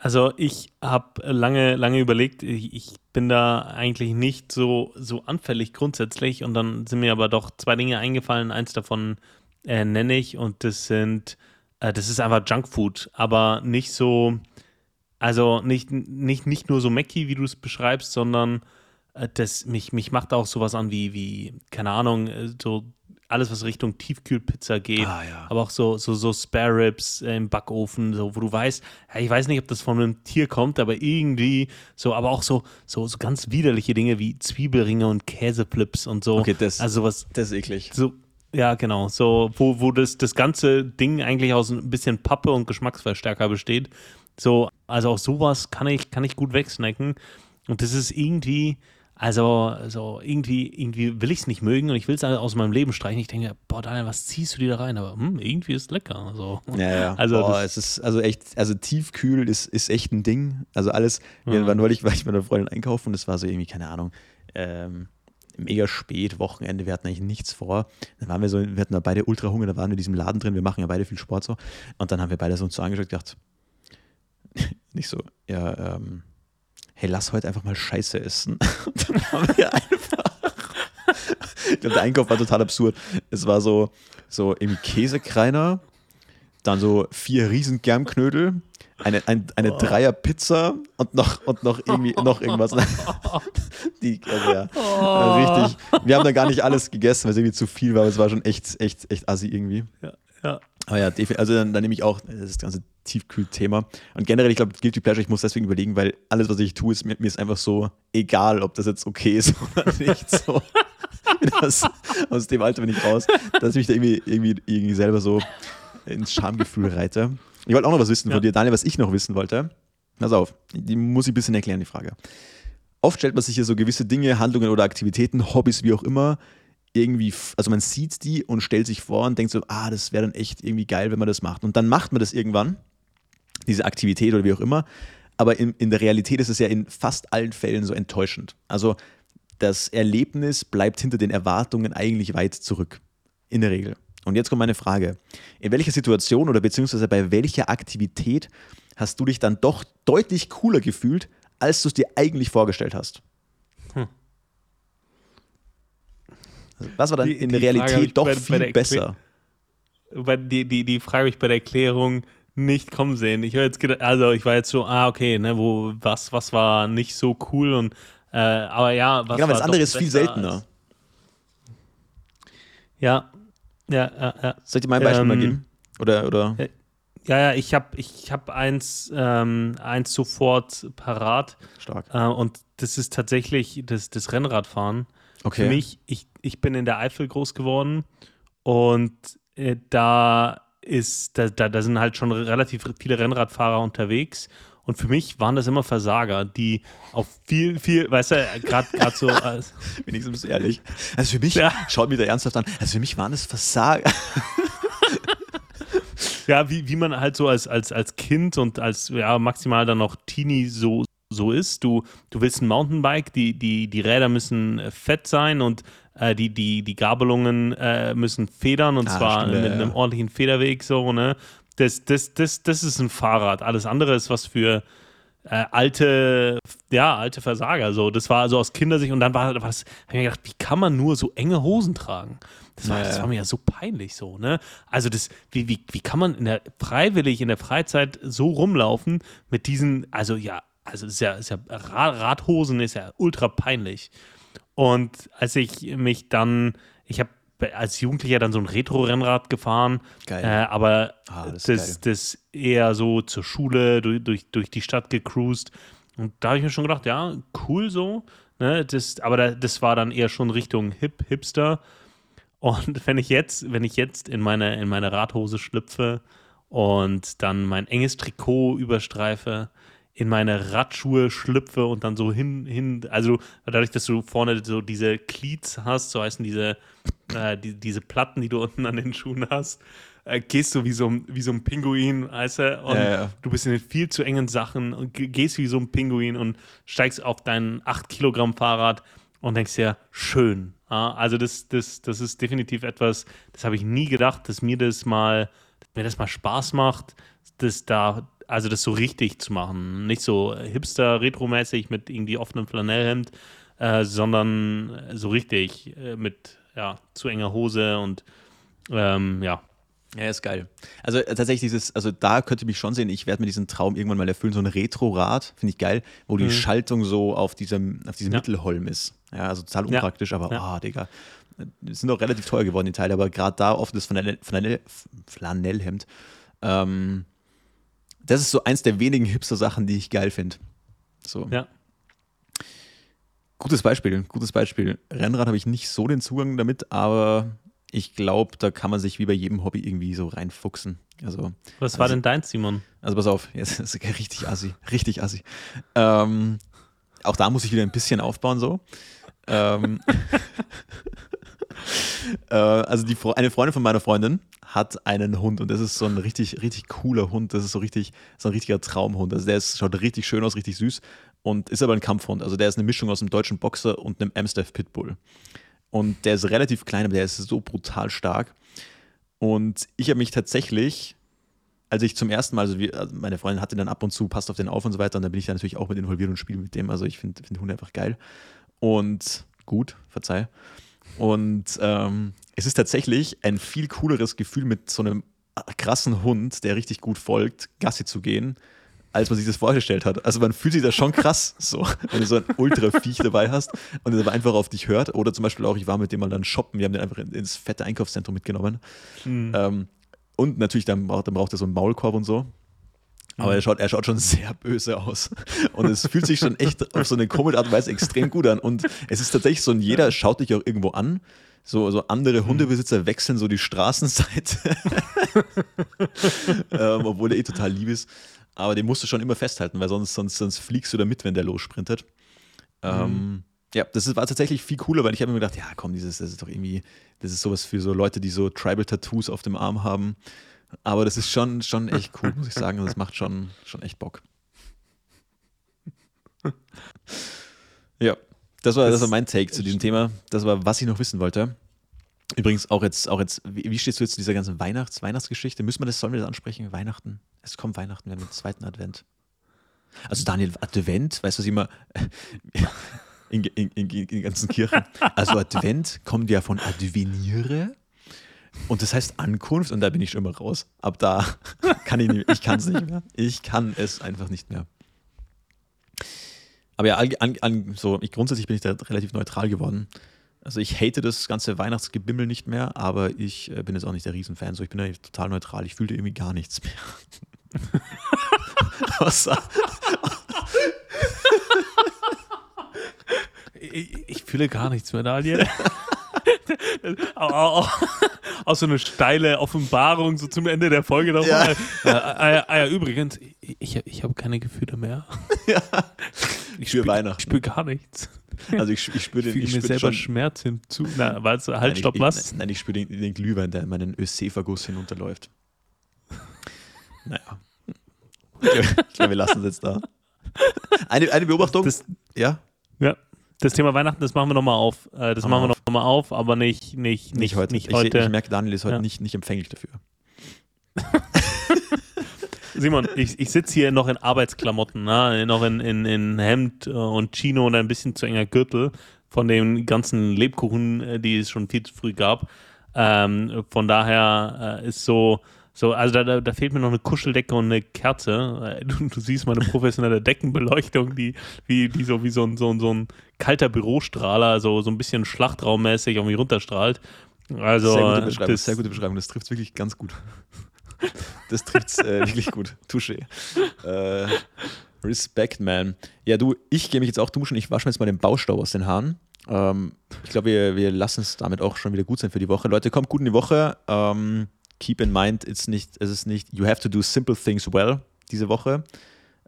Also ich habe lange, lange überlegt, ich bin da eigentlich nicht so, so anfällig grundsätzlich und dann sind mir aber doch zwei Dinge eingefallen. Eins davon äh, nenne ich und das sind, äh, das ist einfach Junkfood, aber nicht so, also nicht, nicht, nicht nur so Mackie, wie du es beschreibst, sondern äh, das, mich, mich macht auch sowas an wie, wie, keine Ahnung, äh, so alles, was Richtung Tiefkühlpizza geht, ah, ja. aber auch so, so, so Spare Ribs im Backofen, so, wo du weißt, ja, ich weiß nicht, ob das von einem Tier kommt, aber irgendwie so, aber auch so, so, so ganz widerliche Dinge wie Zwiebelringe und Käseflips und so. Okay, das, also was, das ist eklig. So, ja, genau. So, wo, wo das, das ganze Ding eigentlich aus ein bisschen Pappe und Geschmacksverstärker besteht. So, also auch sowas kann ich, kann ich gut wegsnacken. Und das ist irgendwie, also, so irgendwie, irgendwie will ich es nicht mögen und ich will es aus meinem Leben streichen. Ich denke, boah, Daniel, was ziehst du dir da rein? Aber hm, irgendwie ist es lecker. So. Ja, ja. Also, boah, es ist also echt, also tiefkühl ist, ist echt ein Ding. Also alles, mhm. wann neulich war ich mit einer Freundin einkaufen und es war so irgendwie, keine Ahnung, ähm, mega spät, Wochenende, wir hatten eigentlich nichts vor. Dann waren wir so, wir hatten da beide ultra Hunger, da waren wir in diesem Laden drin, wir machen ja beide viel Sport so. Und dann haben wir beide so uns so angeschaut und gedacht, nicht so, ja, ähm, hey, lass heute einfach mal Scheiße essen. Und dann haben wir einfach. ich glaube, der Einkauf war total absurd. Es war so, so irgendwie Käsekreiner, dann so vier riesen Germknödel, eine, ein, eine oh. Dreier-Pizza und noch, und noch irgendwie noch irgendwas. Die, also ja, oh. richtig. Wir haben da gar nicht alles gegessen, weil es irgendwie zu viel war, aber es war schon echt, echt, echt assi irgendwie. Ja, ja. Aber ja, also dann, dann nehme ich auch das ganze Tiefkühlthema. Und generell, ich glaube, Guilty Pleasure, ich muss deswegen überlegen, weil alles, was ich tue, ist mir, mir ist einfach so egal, ob das jetzt okay ist oder nicht. So. das, aus dem Alter bin ich raus, dass ich mich da irgendwie, irgendwie, irgendwie selber so ins Schamgefühl reite. Ich wollte auch noch was wissen ja. von dir, Daniel, was ich noch wissen wollte. Pass auf, die muss ich ein bisschen erklären, die Frage. Oft stellt man sich hier so gewisse Dinge, Handlungen oder Aktivitäten, Hobbys, wie auch immer, irgendwie, also man sieht die und stellt sich vor und denkt so, ah, das wäre dann echt irgendwie geil, wenn man das macht. Und dann macht man das irgendwann, diese Aktivität oder wie auch immer. Aber in, in der Realität ist es ja in fast allen Fällen so enttäuschend. Also das Erlebnis bleibt hinter den Erwartungen eigentlich weit zurück. In der Regel. Und jetzt kommt meine Frage. In welcher Situation oder beziehungsweise bei welcher Aktivität hast du dich dann doch deutlich cooler gefühlt, als du es dir eigentlich vorgestellt hast? Hm. Was war dann die, in der Realität doch bei, viel bei besser? Die, die, die Frage habe ich bei der Erklärung nicht kommen sehen. Ich jetzt gedacht, also ich war jetzt so, ah, okay, ne, wo, was, was war nicht so cool und äh, aber ja, was Genau, das andere ist viel seltener. Als, ja, ja, ja, ja. Soll ich dir mal ein Beispiel ähm, mal geben? Oder, oder? Ja, ja, ich habe ich hab eins, ähm, eins sofort parat. Stark. Äh, und das ist tatsächlich das, das Rennradfahren. Okay. Für mich, ich, ich bin in der Eifel groß geworden und äh, da ist, da, da, da sind halt schon relativ viele Rennradfahrer unterwegs. Und für mich waren das immer Versager, die auf viel, viel, weißt du, gerade so. Als Wenigstens ehrlich. Also für mich, ja. schaut mir da ernsthaft an, also für mich waren es Versager. ja, wie, wie man halt so als, als, als Kind und als ja, maximal dann noch Teenie so, so ist. Du, du willst ein Mountainbike, die, die, die Räder müssen fett sein und äh, die, die, die Gabelungen äh, müssen federn und ah, zwar stimmt, mit ja. einem ordentlichen Federweg so, ne? das, das, das, das ist ein Fahrrad. Alles andere ist was für äh, alte, ja, alte Versager. So, das war also aus Kindersicht und dann war was, hab ich mir gedacht, wie kann man nur so enge Hosen tragen? Das war, naja. das war mir ja so peinlich so, ne? Also das, wie, wie, wie kann man in der freiwillig in der Freizeit so rumlaufen mit diesen, also ja, also ist ja, ist ja Radhosen ist ja ultra peinlich. Und als ich mich dann, ich habe als Jugendlicher dann so ein Retro-Rennrad gefahren. Geil. Äh, aber ah, das, das, das, eher so zur Schule, durch, durch, durch die Stadt gecruised. Und da habe ich mir schon gedacht, ja, cool so. Ne? Das, aber da, das war dann eher schon Richtung Hip, Hipster. Und wenn ich jetzt, wenn ich jetzt in meine, in meine Radhose schlüpfe und dann mein enges Trikot überstreife, in meine Radschuhe schlüpfe und dann so hin, hin, also dadurch, dass du vorne so diese Cleats hast, so heißen diese, äh, die, diese Platten, die du unten an den Schuhen hast, äh, gehst du wie so, wie so ein Pinguin, weißt du, und ja, ja. du bist in den viel zu engen Sachen und gehst wie so ein Pinguin und steigst auf dein 8 Kilogramm Fahrrad und denkst dir, schön. Ja, also das, das, das ist definitiv etwas, das habe ich nie gedacht, dass mir das mal, dass mir das mal Spaß macht, das da also das so richtig zu machen. Nicht so hipster-retro-mäßig mit irgendwie offenem Flanellhemd, äh, sondern so richtig äh, mit ja, zu enger Hose und ähm, ja. Ja, ist geil. Also äh, tatsächlich dieses, also da könnte ich mich schon sehen, ich werde mir diesen Traum irgendwann mal erfüllen, so ein Retro-Rad, finde ich geil, wo die mhm. Schaltung so auf diesem, auf diesem ja. Mittelholm ist. Ja, also total unpraktisch, ja. aber ah, oh, Digga. Die sind auch relativ teuer geworden, die Teile, aber gerade da oft das Flanell, Flanell, Flanellhemd. Ähm, das ist so eins der wenigen Hipster-Sachen, die ich geil finde. So. Ja. Gutes Beispiel, gutes Beispiel. Rennrad habe ich nicht so den Zugang damit, aber ich glaube, da kann man sich wie bei jedem Hobby irgendwie so reinfuchsen. Also, Was also, war denn dein, Simon? Also pass auf, jetzt ist richtig assi, richtig assi. Ähm, auch da muss ich wieder ein bisschen aufbauen so. ähm, äh, also die, eine Freundin von meiner Freundin hat einen Hund und das ist so ein richtig, richtig cooler Hund. Das ist so richtig, so ein richtiger Traumhund. Also der ist, schaut richtig schön aus, richtig süß und ist aber ein Kampfhund. Also der ist eine Mischung aus einem deutschen Boxer und einem Amstaff Pitbull. Und der ist relativ klein, aber der ist so brutal stark. Und ich habe mich tatsächlich, als ich zum ersten Mal, also, wir, also meine Freundin hatte dann ab und zu, passt auf den auf und so weiter, und da bin ich dann natürlich auch mit involviert und spiele mit dem. Also ich finde find Hunde einfach geil. Und gut, verzeih. Und ähm, es ist tatsächlich ein viel cooleres Gefühl, mit so einem krassen Hund, der richtig gut folgt, Gassi zu gehen, als man sich das vorgestellt hat. Also man fühlt sich da schon krass, so, wenn du so ein Ultra-Viech dabei hast und der aber einfach auf dich hört. Oder zum Beispiel auch, ich war mit dem mal dann shoppen, wir haben den einfach ins fette Einkaufszentrum mitgenommen. Mhm. Ähm, und natürlich, dann braucht, dann braucht er so einen Maulkorb und so. Aber er schaut, er schaut schon sehr böse aus. Und es fühlt sich schon echt auf so eine komische Art und Weise extrem gut an. Und es ist tatsächlich so, ein jeder schaut dich auch irgendwo an. So, so andere Hundebesitzer wechseln so die Straßenseite. ähm, obwohl er eh total lieb ist. Aber den musst du schon immer festhalten, weil sonst, sonst, sonst fliegst du da mit, wenn der lossprintet. Ähm, Ja, das ist, war tatsächlich viel cooler, weil ich habe mir gedacht, ja komm, dieses, das ist doch irgendwie, das ist sowas für so Leute, die so Tribal-Tattoos auf dem Arm haben. Aber das ist schon, schon echt cool, muss ich sagen. Das macht schon, schon echt Bock. Ja, das war, das, das war mein Take zu diesem Thema. Das war, was ich noch wissen wollte. Übrigens auch jetzt, auch jetzt, wie, wie stehst du jetzt zu dieser ganzen Weihnachts-, Weihnachtsgeschichte? Müssen wir das, sollen wir das ansprechen? Weihnachten? Es kommt Weihnachten, wir haben den zweiten Advent. Also Daniel, Advent, weißt du, was ich immer in, in, in, in den ganzen Kirchen. Also Advent kommt ja von Adveniere. Und das heißt Ankunft und da bin ich schon immer raus. Ab da kann ich nicht, ich kann es nicht mehr. Ich kann es einfach nicht mehr. Aber ja, an, an, so, ich, grundsätzlich bin ich da relativ neutral geworden. Also ich hate das ganze Weihnachtsgebimmel nicht mehr, aber ich äh, bin jetzt auch nicht der Riesenfan. So, ich bin da total neutral. Ich fühle irgendwie gar nichts mehr. Außer, ich, ich, fühle gar nichts mehr, Daniel. auch, auch, so eine steile Offenbarung so zum Ende der Folge nochmal. Ja. Äh, äh, äh, übrigens, ich, ich habe keine Gefühle mehr. Ja. Ich spüre Weihnachten. Ich spüre gar nichts. Also ich, ich spüre den. Ich spür mir selber schon, Schmerz hinzu. Na, weißt du, halt, stopp, ich, was? Nein, ich spüre den, den, Glühwein, der in meinen Ösephagus hinunterläuft. Naja. Ich glaube, wir lassen es jetzt da. Eine, eine Beobachtung. Das, ja? Das Thema Weihnachten, das machen wir nochmal auf. Äh, das machen wir nochmal auf, aber nicht, nicht, nicht, nicht heute. Nicht heute. Ich, ich, merke, Daniel ist heute ja. nicht, nicht empfänglich dafür. Simon, ich, ich sitze hier noch in Arbeitsklamotten, ne? noch in, in, in Hemd äh, und Chino und ein bisschen zu enger Gürtel von den ganzen Lebkuchen, äh, die es schon viel zu früh gab. Ähm, von daher äh, ist so, so, also da, da, da, fehlt mir noch eine Kuscheldecke und eine Kerze. Äh, du, du siehst meine professionelle Deckenbeleuchtung, die, wie, die so wie so ein, so, ein, so ein kalter Bürostrahler, so, so ein bisschen schlachtraummäßig mich runterstrahlt. Also, sehr gute Beschreibung, das, sehr gute Beschreibung. das trifft wirklich ganz gut. Das trifft äh, wirklich gut. Touché. Äh, Respect, man. Ja, du, ich gehe mich jetzt auch duschen. Ich wasche mir jetzt mal den Baustaub aus den Haaren. Ähm, ich glaube, wir, wir lassen es damit auch schon wieder gut sein für die Woche. Leute, kommt gut in die Woche. Ähm, keep in mind, it's nicht, es ist nicht, you have to do simple things well diese Woche.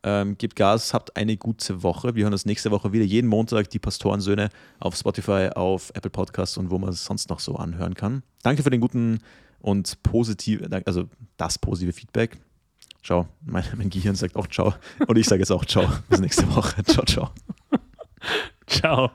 Ähm, gebt Gas, habt eine gute Woche. Wir hören uns nächste Woche wieder. Jeden Montag die Pastorensöhne auf Spotify, auf Apple Podcasts und wo man es sonst noch so anhören kann. Danke für den guten und positive, also das positive Feedback. Ciao. Mein, mein Gehirn sagt auch ciao. Und ich sage jetzt auch ciao. Bis nächste Woche. Ciao, ciao. ciao.